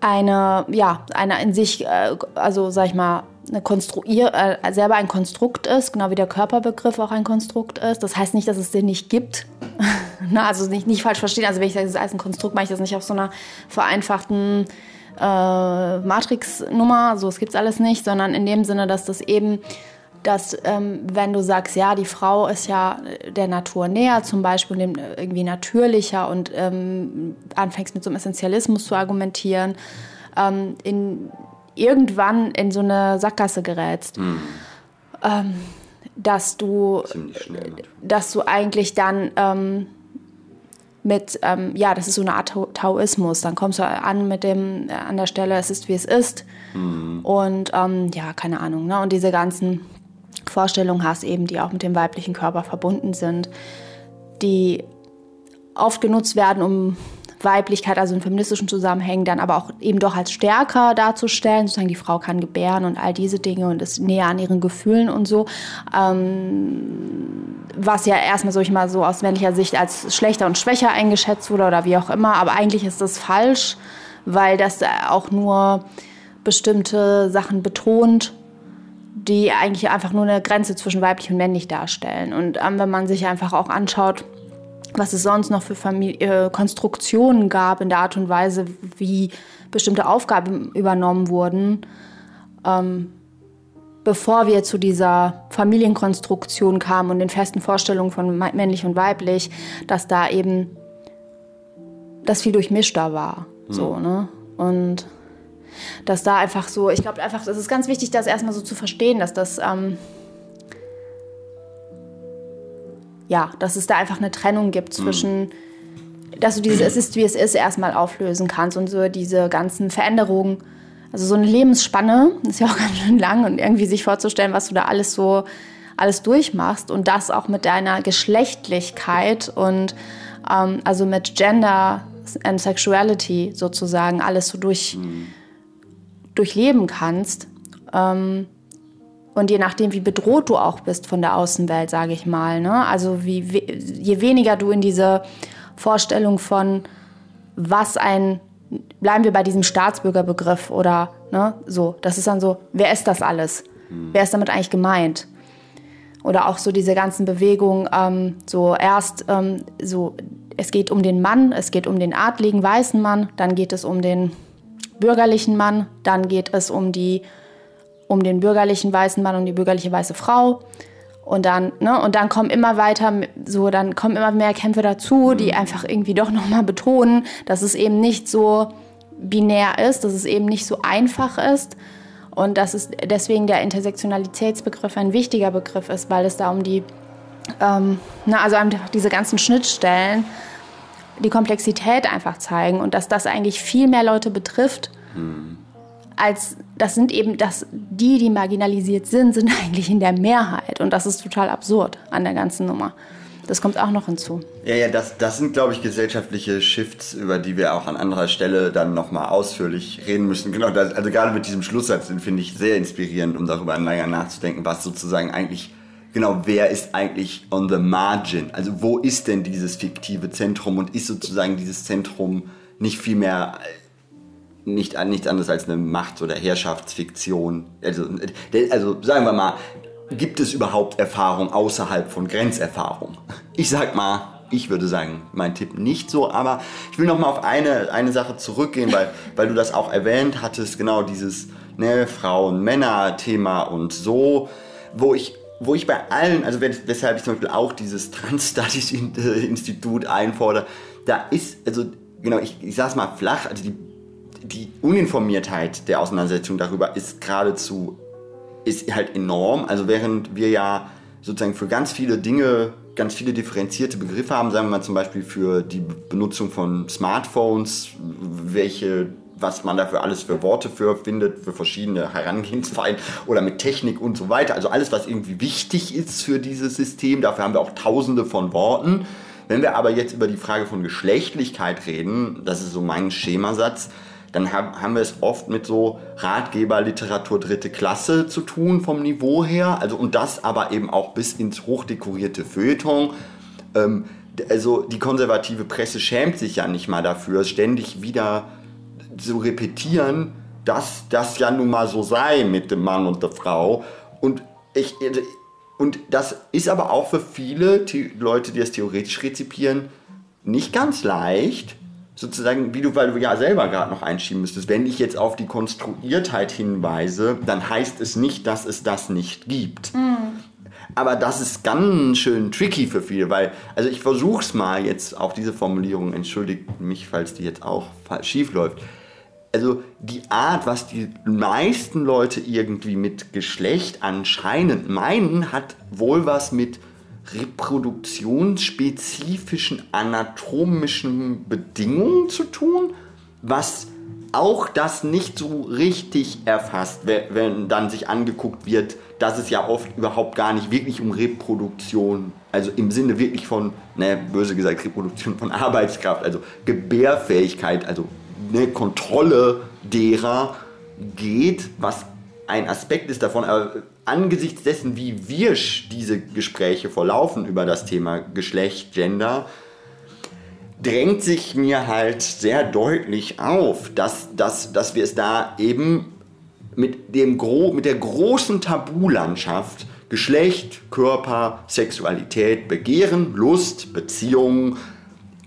eine, ja, eine in sich, äh, also sag ich mal, eine Konstruier äh, selber ein Konstrukt ist, genau wie der Körperbegriff auch ein Konstrukt ist. Das heißt nicht, dass es den nicht gibt. Na, also nicht, nicht falsch verstehen. Also wenn ich sage, es ist als ein Konstrukt, meine ich das nicht auf so einer vereinfachten äh, Matrix-Nummer, so es gibt es alles nicht, sondern in dem Sinne, dass das eben dass ähm, wenn du sagst, ja, die Frau ist ja der Natur näher zum Beispiel, irgendwie natürlicher und ähm, anfängst mit so einem Essentialismus zu argumentieren, ähm, in, irgendwann in so eine Sackgasse gerätst. Mhm. dass du, dass du eigentlich dann ähm, mit, ähm, ja, das ist so eine Art Taoismus. Dann kommst du an mit dem, äh, an der Stelle, es ist wie es ist. Mhm. Und ähm, ja, keine Ahnung. Ne? Und diese ganzen Vorstellungen hast eben, die auch mit dem weiblichen Körper verbunden sind, die oft genutzt werden, um Weiblichkeit, also in feministischen Zusammenhängen, dann aber auch eben doch als stärker darzustellen. Sozusagen die Frau kann gebären und all diese Dinge und ist näher an ihren Gefühlen und so. Ähm, was ja erstmal so ich mal so aus männlicher Sicht als schlechter und schwächer eingeschätzt wurde oder wie auch immer. Aber eigentlich ist das falsch, weil das auch nur bestimmte Sachen betont die eigentlich einfach nur eine Grenze zwischen weiblich und männlich darstellen. Und ähm, wenn man sich einfach auch anschaut, was es sonst noch für Familie, äh, Konstruktionen gab in der Art und Weise, wie bestimmte Aufgaben übernommen wurden, ähm, bevor wir zu dieser Familienkonstruktion kamen und den festen Vorstellungen von männlich und weiblich, dass da eben das viel durchmischter war. Mhm. So, ne? Und dass da einfach so, ich glaube einfach, das ist ganz wichtig, das erstmal so zu verstehen, dass das, ähm, ja, dass es da einfach eine Trennung gibt hm. zwischen, mhm. dass du dieses Es ist, wie es ist, erstmal auflösen kannst und so diese ganzen Veränderungen. Also so eine Lebensspanne, ist ja auch ganz schön lang und irgendwie sich vorzustellen, was du da alles so alles durchmachst und das auch mit deiner Geschlechtlichkeit und ähm, also mit Gender and Sexuality sozusagen alles so durch, mhm. Durchleben kannst. Ähm, und je nachdem, wie bedroht du auch bist von der Außenwelt, sage ich mal. Ne? Also wie, je weniger du in diese Vorstellung von, was ein, bleiben wir bei diesem Staatsbürgerbegriff oder ne, so, das ist dann so, wer ist das alles? Mhm. Wer ist damit eigentlich gemeint? Oder auch so diese ganzen Bewegungen, ähm, so erst ähm, so es geht um den Mann, es geht um den adligen weißen Mann, dann geht es um den bürgerlichen Mann, dann geht es um, die, um den bürgerlichen weißen Mann und die bürgerliche weiße Frau. Und dann, ne, und dann kommen immer weiter, so, dann kommen immer mehr Kämpfe dazu, die mhm. einfach irgendwie doch nochmal betonen, dass es eben nicht so binär ist, dass es eben nicht so einfach ist. Und dass es deswegen der Intersektionalitätsbegriff ein wichtiger Begriff ist, weil es da um die ähm, na, also diese ganzen Schnittstellen die Komplexität einfach zeigen und dass das eigentlich viel mehr Leute betrifft, hm. als das sind eben, dass die, die marginalisiert sind, sind eigentlich in der Mehrheit und das ist total absurd an der ganzen Nummer. Das kommt auch noch hinzu. Ja, ja, das, das sind, glaube ich, gesellschaftliche Shifts, über die wir auch an anderer Stelle dann nochmal ausführlich reden müssen. Genau, das, also gerade mit diesem Schlusssatz, den finde ich sehr inspirierend, um darüber länger nachzudenken, was sozusagen eigentlich genau, wer ist eigentlich on the margin? Also wo ist denn dieses fiktive Zentrum und ist sozusagen dieses Zentrum nicht viel mehr äh, nicht, nichts anderes als eine Macht- oder Herrschaftsfiktion? Also, also sagen wir mal, gibt es überhaupt Erfahrung außerhalb von Grenzerfahrung? Ich sag mal, ich würde sagen, mein Tipp nicht so, aber ich will noch mal auf eine, eine Sache zurückgehen, weil, weil du das auch erwähnt hattest, genau dieses ne, Frauen-Männer-Thema und so, wo ich wo ich bei allen, also weshalb ich zum Beispiel auch dieses Trans-Studies-Institut einfordere, da ist, also genau, ich, ich sage es mal flach, also die, die Uninformiertheit der Auseinandersetzung darüber ist geradezu, ist halt enorm. Also während wir ja sozusagen für ganz viele Dinge ganz viele differenzierte Begriffe haben, sagen wir mal zum Beispiel für die Benutzung von Smartphones, welche was man dafür alles für Worte für findet, für verschiedene Herangehensweisen oder mit Technik und so weiter. Also alles, was irgendwie wichtig ist für dieses System. Dafür haben wir auch tausende von Worten. Wenn wir aber jetzt über die Frage von Geschlechtlichkeit reden, das ist so mein Schemasatz, dann haben wir es oft mit so Ratgeberliteratur dritte Klasse zu tun vom Niveau her. Also und das aber eben auch bis ins hochdekorierte Feuilleton. Ähm, also die konservative Presse schämt sich ja nicht mal dafür, ständig wieder zu repetieren, dass das ja nun mal so sei mit dem Mann und der Frau. Und ich, und das ist aber auch für viele Leute, die das theoretisch rezipieren, nicht ganz leicht. Sozusagen, wie du, weil du ja selber gerade noch einschieben müsstest, wenn ich jetzt auf die Konstruiertheit hinweise, dann heißt es nicht, dass es das nicht gibt. Mhm. Aber das ist ganz schön tricky für viele, weil, also ich versuche es mal jetzt, auch diese Formulierung, entschuldigt mich, falls die jetzt auch schief läuft also die Art, was die meisten Leute irgendwie mit Geschlecht anscheinend meinen, hat wohl was mit reproduktionsspezifischen anatomischen Bedingungen zu tun, was auch das nicht so richtig erfasst, wenn dann sich angeguckt wird, dass es ja oft überhaupt gar nicht wirklich um Reproduktion, also im Sinne wirklich von, ne, böse gesagt, Reproduktion von Arbeitskraft, also Gebärfähigkeit, also eine Kontrolle derer geht, was ein Aspekt ist davon, aber angesichts dessen, wie wirsch diese Gespräche verlaufen über das Thema Geschlecht, Gender, drängt sich mir halt sehr deutlich auf, dass, dass, dass wir es da eben mit, dem Gro mit der großen Tabulandschaft Geschlecht, Körper, Sexualität, Begehren, Lust, Beziehungen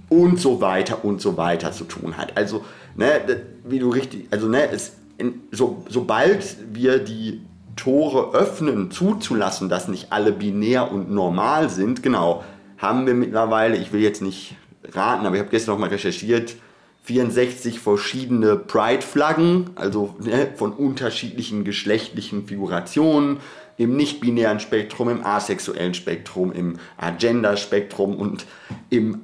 und so weiter und so weiter zu tun hat. Also, ne, wie du richtig, also ne, es, in, so, sobald wir die Tore öffnen, zuzulassen, dass nicht alle binär und normal sind, genau, haben wir mittlerweile, ich will jetzt nicht raten, aber ich habe gestern noch mal recherchiert, 64 verschiedene Pride-Flaggen, also ne, von unterschiedlichen geschlechtlichen Figurationen, im nicht-binären Spektrum, im asexuellen Spektrum, im Agenda-Spektrum und im,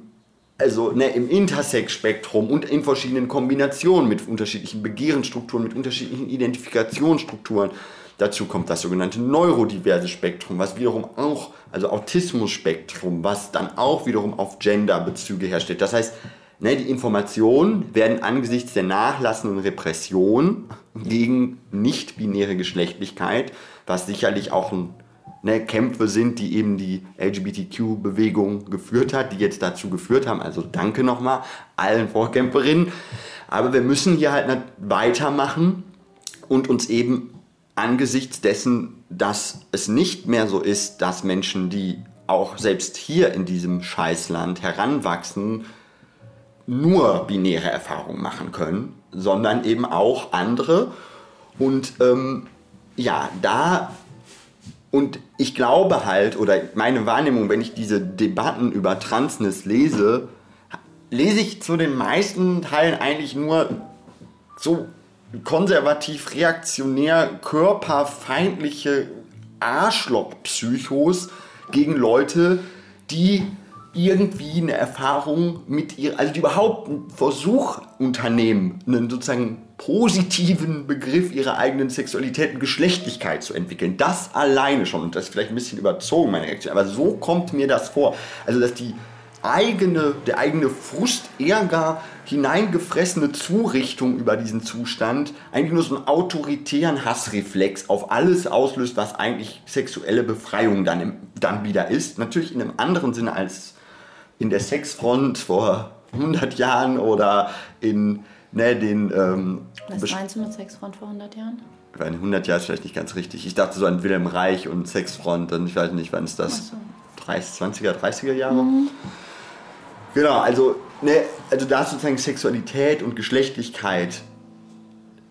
also, ne, im Intersex-Spektrum und in verschiedenen Kombinationen mit unterschiedlichen Begehrensstrukturen, mit unterschiedlichen Identifikationsstrukturen. Dazu kommt das sogenannte neurodiverse Spektrum, was wiederum auch, also Autismus-Spektrum, was dann auch wiederum auf Gender-Bezüge herstellt. Das heißt, ne, die Informationen werden angesichts der nachlassenden Repression gegen nicht-binäre Geschlechtlichkeit, was sicherlich auch ein, ne, Kämpfe sind, die eben die LGBTQ-Bewegung geführt hat, die jetzt dazu geführt haben. Also danke nochmal allen Vorkämpferinnen. Aber wir müssen hier halt weitermachen und uns eben angesichts dessen, dass es nicht mehr so ist, dass Menschen, die auch selbst hier in diesem Scheißland heranwachsen, nur binäre Erfahrungen machen können, sondern eben auch andere. Und ähm, ja, da und ich glaube halt, oder meine Wahrnehmung, wenn ich diese Debatten über Transness lese, lese ich zu den meisten Teilen eigentlich nur so konservativ, reaktionär, körperfeindliche Arschloch-Psychos gegen Leute, die irgendwie eine Erfahrung mit ihr, also die überhaupt einen Versuch unternehmen, einen sozusagen positiven Begriff ihrer eigenen Sexualität und Geschlechtlichkeit zu entwickeln. Das alleine schon, und das ist vielleicht ein bisschen überzogen, meine Reaktion, aber so kommt mir das vor. Also, dass die eigene, der eigene Frust, Ärger, hineingefressene Zurichtung über diesen Zustand eigentlich nur so einen autoritären Hassreflex auf alles auslöst, was eigentlich sexuelle Befreiung dann, im, dann wieder ist. Natürlich in einem anderen Sinne als in der Sexfront vor 100 Jahren oder in ne, den... Ähm, Was meinst du mit Sexfront vor 100 Jahren? 100 Jahre ist vielleicht nicht ganz richtig. Ich dachte so an Wilhelm Reich und Sexfront, und ich weiß nicht, wann ist das? So. 30, 20er, 30er Jahre? Mhm. Genau, also, ne, also da ist sozusagen Sexualität und Geschlechtlichkeit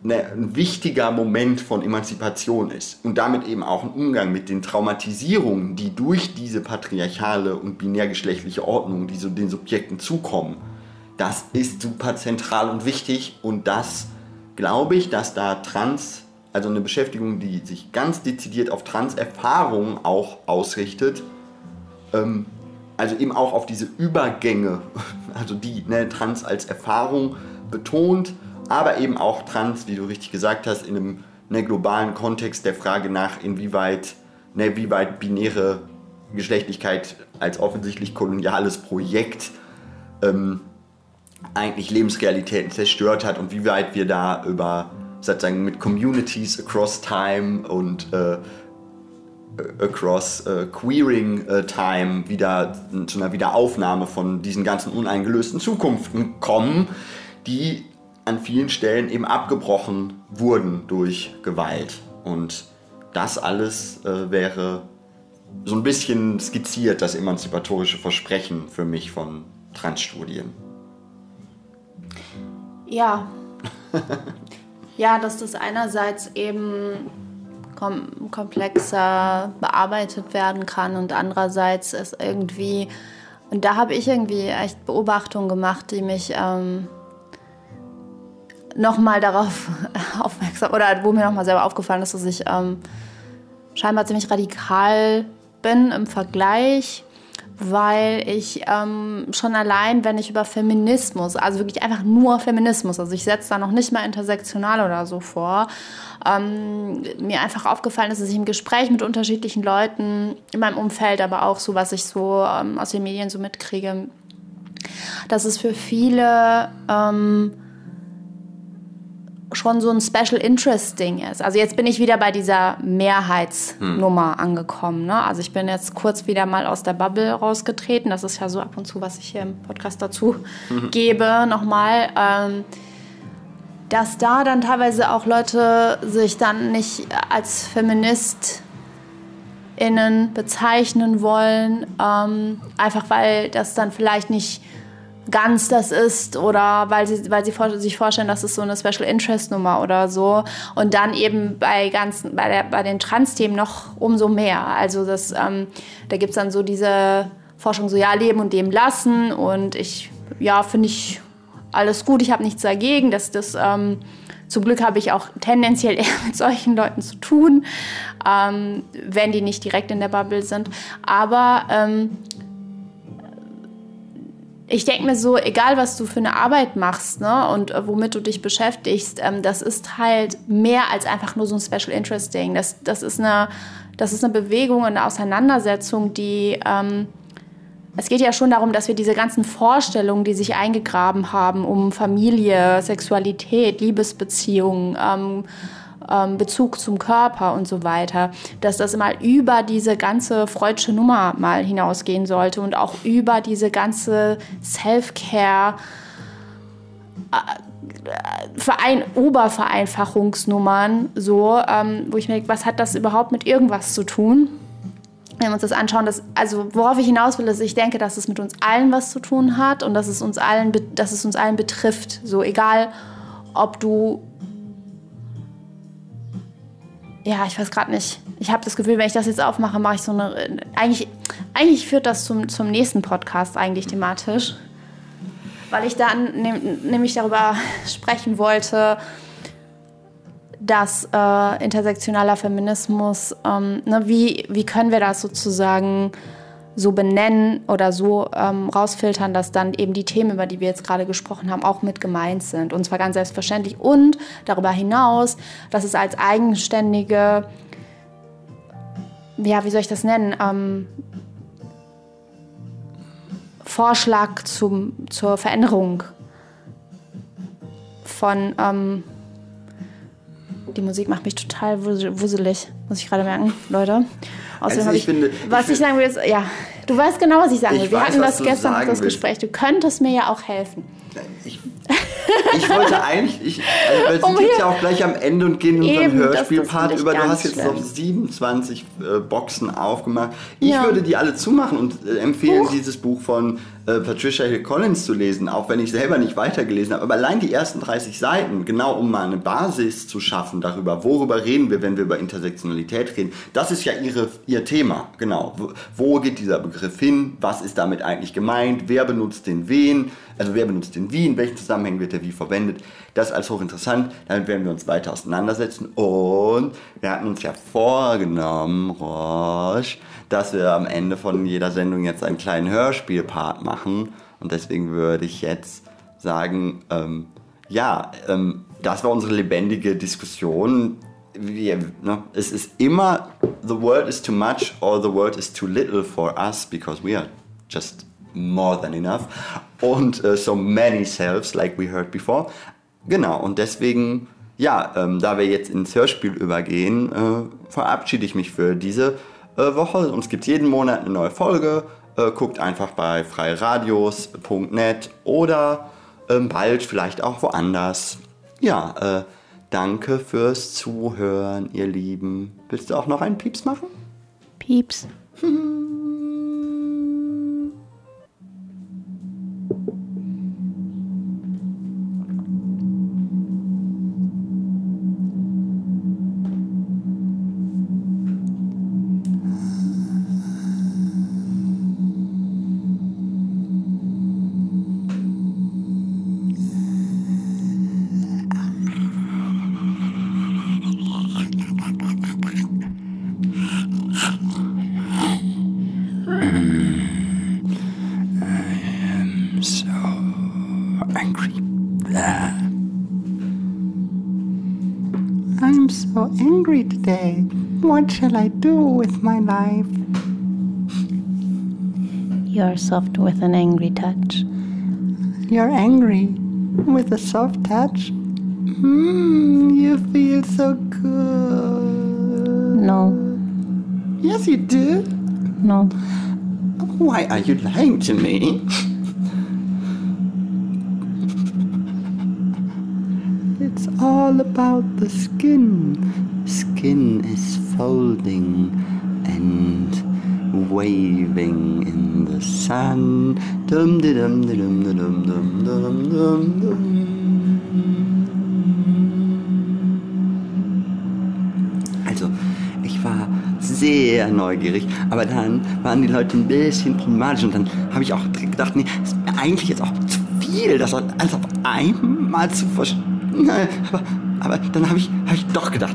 ne, ein wichtiger Moment von Emanzipation ist und damit eben auch ein Umgang mit den Traumatisierungen, die durch diese patriarchale und binärgeschlechtliche Ordnung, die so den Subjekten zukommen, das ist super zentral und wichtig und das glaube ich, dass da Trans, also eine Beschäftigung, die sich ganz dezidiert auf Trans-Erfahrungen auch ausrichtet, ähm, also eben auch auf diese Übergänge, also die ne, Trans als Erfahrung betont, aber eben auch Trans, wie du richtig gesagt hast, in einem ne, globalen Kontext der Frage nach, inwieweit, ne, wie weit binäre Geschlechtlichkeit als offensichtlich koloniales Projekt ähm, eigentlich Lebensrealitäten zerstört hat und wie weit wir da über sozusagen mit Communities across time und äh, across äh, Queering äh, Time wieder zu einer Wiederaufnahme von diesen ganzen uneingelösten Zukunften kommen, die an vielen Stellen eben abgebrochen wurden durch Gewalt. Und das alles äh, wäre so ein bisschen skizziert, das emanzipatorische Versprechen für mich von Transstudien. Ja. ja, dass das einerseits eben kom komplexer bearbeitet werden kann und andererseits ist irgendwie, und da habe ich irgendwie echt Beobachtungen gemacht, die mich ähm, nochmal darauf aufmerksam, oder wo mir nochmal selber aufgefallen ist, dass ich ähm, scheinbar ziemlich radikal bin im Vergleich weil ich ähm, schon allein, wenn ich über Feminismus, also wirklich einfach nur Feminismus, also ich setze da noch nicht mal intersektional oder so vor, ähm, mir einfach aufgefallen ist, dass ich im Gespräch mit unterschiedlichen Leuten in meinem Umfeld, aber auch so, was ich so ähm, aus den Medien so mitkriege, dass es für viele ähm, schon so ein Special Interest Ding ist. Also jetzt bin ich wieder bei dieser Mehrheitsnummer hm. angekommen. Ne? Also ich bin jetzt kurz wieder mal aus der Bubble rausgetreten. Das ist ja so ab und zu, was ich hier im Podcast dazu mhm. gebe, nochmal. Ähm, dass da dann teilweise auch Leute sich dann nicht als Feminist KünstlerInnen bezeichnen wollen, ähm, einfach weil das dann vielleicht nicht ganz das ist oder weil sie, weil sie sich vorstellen, das ist so eine Special Interest Nummer oder so. Und dann eben bei ganzen, bei, der, bei den Trans-Themen noch umso mehr. Also das, ähm, da gibt es dann so diese Forschung, so ja, leben und leben lassen. Und ich, ja, finde ich alles gut, ich habe nichts dagegen. Das, das, ähm, zum Glück habe ich auch tendenziell eher mit solchen Leuten zu tun, ähm, wenn die nicht direkt in der Bubble sind. Aber ähm, ich denke mir so, egal was du für eine Arbeit machst ne, und äh, womit du dich beschäftigst, ähm, das ist halt mehr als einfach nur so ein Special Interest Ding. Das, das, ist, eine, das ist eine Bewegung, eine Auseinandersetzung, die... Ähm, es geht ja schon darum, dass wir diese ganzen Vorstellungen, die sich eingegraben haben um Familie, Sexualität, Liebesbeziehungen, ähm, ähm, Bezug zum Körper und so weiter, dass das mal über diese ganze freudsche Nummer mal hinausgehen sollte und auch über diese ganze Self-Care. Äh, Verein, Obervereinfachungsnummern, so, ähm, wo ich mir denke, was hat das überhaupt mit irgendwas zu tun? Wenn wir uns das anschauen, dass, also worauf ich hinaus will, ist, ich denke, dass es mit uns allen was zu tun hat und dass es uns allen, dass es uns allen betrifft. So egal, ob du ja, ich weiß gerade nicht. Ich habe das Gefühl, wenn ich das jetzt aufmache, mache ich so eine. Eigentlich, eigentlich führt das zum, zum nächsten Podcast eigentlich thematisch. Weil ich dann nämlich darüber sprechen wollte, dass äh, intersektionaler Feminismus, ähm, ne, wie, wie können wir das sozusagen so benennen oder so ähm, rausfiltern, dass dann eben die Themen, über die wir jetzt gerade gesprochen haben, auch mit gemeint sind. Und zwar ganz selbstverständlich. Und darüber hinaus, dass es als eigenständige, ja, wie soll ich das nennen, ähm, Vorschlag zum, zur Veränderung von ähm, die Musik macht mich total wuselig, muss ich gerade merken, Leute. Außerdem also ich, ich finde, was ich, ich sagen will, ist, ja, du weißt genau, was ich sagen will. Wir weiß, hatten das gestern das Gespräch. Du könntest mir ja auch helfen. Ich, ich wollte eigentlich, ich, also, wir sind jetzt ja auch gleich am Ende und gehen in unseren Hörspielpart über. Du hast jetzt schlimm. noch 27 äh, Boxen aufgemacht. Ich ja. würde die alle zumachen und äh, empfehlen, Buch. dieses Buch von äh, Patricia Hill Collins zu lesen, auch wenn ich selber nicht weitergelesen habe. Aber allein die ersten 30 Seiten, genau um mal eine Basis zu schaffen darüber, worüber reden wir, wenn wir über Intersektionalität reden, das ist ja ihre, ihr Thema. Genau. Wo, geht dieser Begriff hin? Was ist damit eigentlich gemeint? Wer benutzt den wen? Also wer benutzt den wie? In welchen Zusammenhängen wird er wie verwendet? Das alles hochinteressant. Damit werden wir uns weiter auseinandersetzen. Und wir hatten uns ja vorgenommen, Roche, dass wir am Ende von jeder Sendung jetzt einen kleinen Hörspielpart machen. Und deswegen würde ich jetzt sagen, ähm, ja, ähm, das war unsere lebendige Diskussion. Wir, ne, es ist immer, the world is too much or the world is too little for us because we are just more than enough. Und uh, so many selves, like we heard before. Genau, und deswegen, ja, ähm, da wir jetzt ins Hörspiel übergehen, äh, verabschiede ich mich für diese äh, Woche. Uns gibt jeden Monat eine neue Folge. Äh, guckt einfach bei freiradios.net oder ähm, bald vielleicht auch woanders. Ja, äh, danke fürs Zuhören, ihr Lieben. Willst du auch noch einen Pieps machen? Pieps. my life? You're soft with an angry touch. You're angry with a soft touch? Mmm, you feel so good. No. Yes, you do. No. Why are you lying to me? it's all about the skin. Skin is folding wind waving in the sun. Dum di dum di dum di dum dum dum dum dum. Also, ich war sehr neugierig, aber dann waren die Leute ein bisschen problematisch und dann habe ich auch gedacht, nee, das ist mir eigentlich jetzt auch zu viel, das alles auf einmal zu verstehen. Aber, aber dann habe ich, hab ich doch gedacht,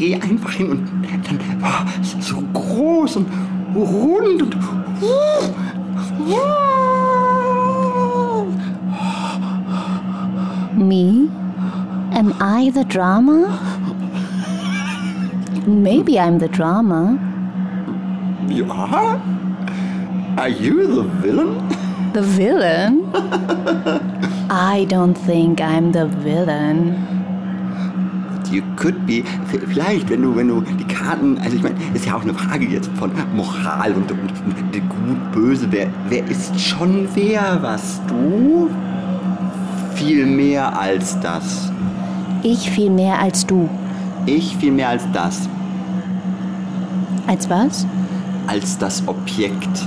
einfach hin und dann es so groß und rund und Me? Am I the drama? Maybe I'm the drama. You are? Are you the villain? The villain? I don't think I'm the villain. You could be. Vielleicht, wenn du, wenn du die Karten. Also ich meine, ist ja auch eine Frage jetzt von Moral und, und, und gut, böse. Wer, wer ist schon wer? Was du? Viel mehr als das. Ich viel mehr als du. Ich viel mehr als das. Als was? Als das Objekt.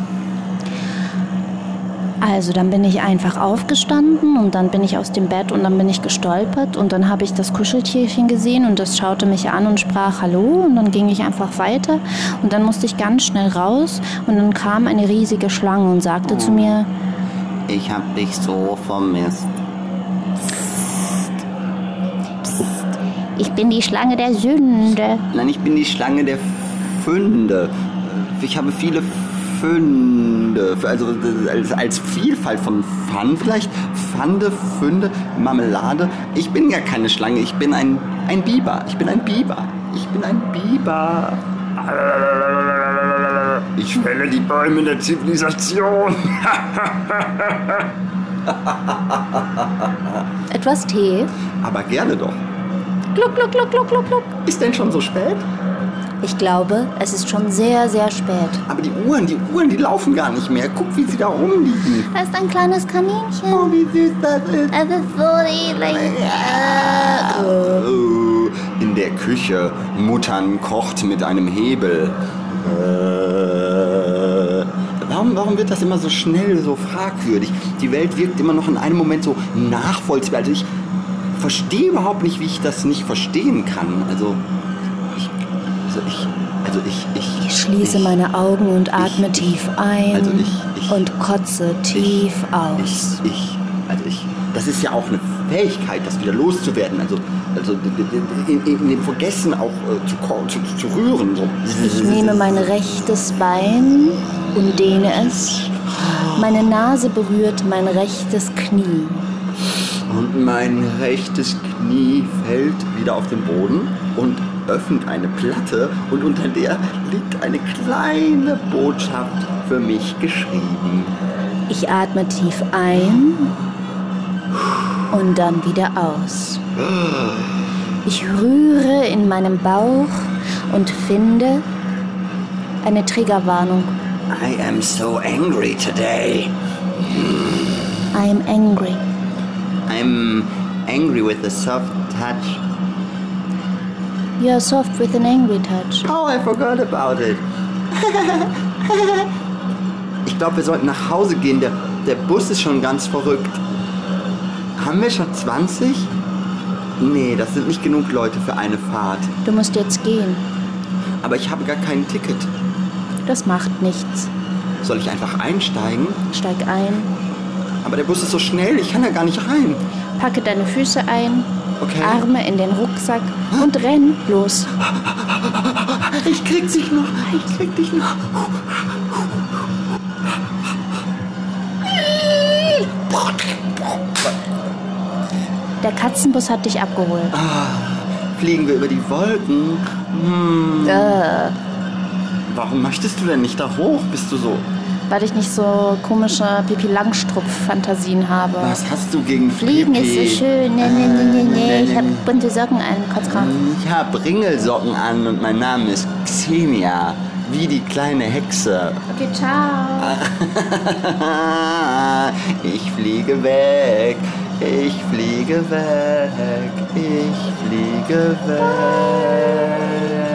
Also dann bin ich einfach aufgestanden und dann bin ich aus dem Bett und dann bin ich gestolpert und dann habe ich das Kuscheltierchen gesehen und das schaute mich an und sprach Hallo und dann ging ich einfach weiter und dann musste ich ganz schnell raus und dann kam eine riesige Schlange und sagte zu mir, Ich hab dich so vermisst. ich bin die Schlange der Sünde. Nein, ich bin die Schlange der Fünde. Ich habe viele Fünde. Also als, als Vielfalt von Pfann vielleicht. Pfande, Fünde, Marmelade. Ich bin ja keine Schlange, ich bin ein, ein Biber. Ich bin ein Biber. Ich bin ein Biber. Ich fälle die Bäume der Zivilisation. Etwas Tee? Aber gerne doch. Gluck, gluck, gluck, gluck, gluck, gluck. Ist denn schon so spät? Ich glaube, es ist schon sehr, sehr spät. Aber die Uhren, die Uhren, die laufen gar nicht mehr. Guck, wie sie da rumliegen. Da ist ein kleines Kaninchen. Oh, wie süß das ist. Es ist so niedlich. Oh, in der Küche. Muttern kocht mit einem Hebel. Äh, warum, warum wird das immer so schnell, so fragwürdig? Die Welt wirkt immer noch in einem Moment so nachvollziehbar. Also ich verstehe überhaupt nicht, wie ich das nicht verstehen kann. Also also ich, also ich, ich, Ich schließe meine Augen und atme ich- tief ein also ich- ich- und kotze tief aus. Ich, ich, also ich, das ist ja auch eine Fähigkeit, das wieder loszuwerden. Also, also in, in, dem Vergessen auch äh, zu, zu, zu rühren. So. Ich nehme mein rechtes Bein und dehne es. Meine Nase berührt mein rechtes Knie. Und mein rechtes Knie fällt wieder auf den Boden und öffnet eine Platte und unter der liegt eine kleine Botschaft für mich geschrieben. Ich atme tief ein und dann wieder aus. Ich rühre in meinem Bauch und finde eine Triggerwarnung. I am so angry today. I am angry. I'm angry with a soft touch. You are soft with an angry touch. Oh, I forgot about it. ich glaube, wir sollten nach Hause gehen. Der, der Bus ist schon ganz verrückt. Haben wir schon 20? Nee, das sind nicht genug Leute für eine Fahrt. Du musst jetzt gehen. Aber ich habe gar kein Ticket. Das macht nichts. Soll ich einfach einsteigen? Steig ein, Aber der Bus ist so schnell, ich kann da gar nicht rein. packe deine Füße ein, Okay. Arme in den Rucksack und renn los. Ich krieg dich noch, ich krieg dich noch. Der Katzenbus hat dich abgeholt. Fliegen wir über die Wolken? Hm, Äh, warum möchtest du denn nicht da hoch? Bist du so... weil ich nicht so komische Pipi Langstrumpf-Fantasien habe. Was hast du gegen Fliegen ist Pipi? so schön. Nee, nee, nee, nee, nee. Ich habe bunte Socken an, Kotzkrank. Ich habe Ringelsocken an und mein Name ist Xenia, wie die kleine Hexe. Okay, ciao. Ich fliege weg, ich fliege weg, ich fliege weg.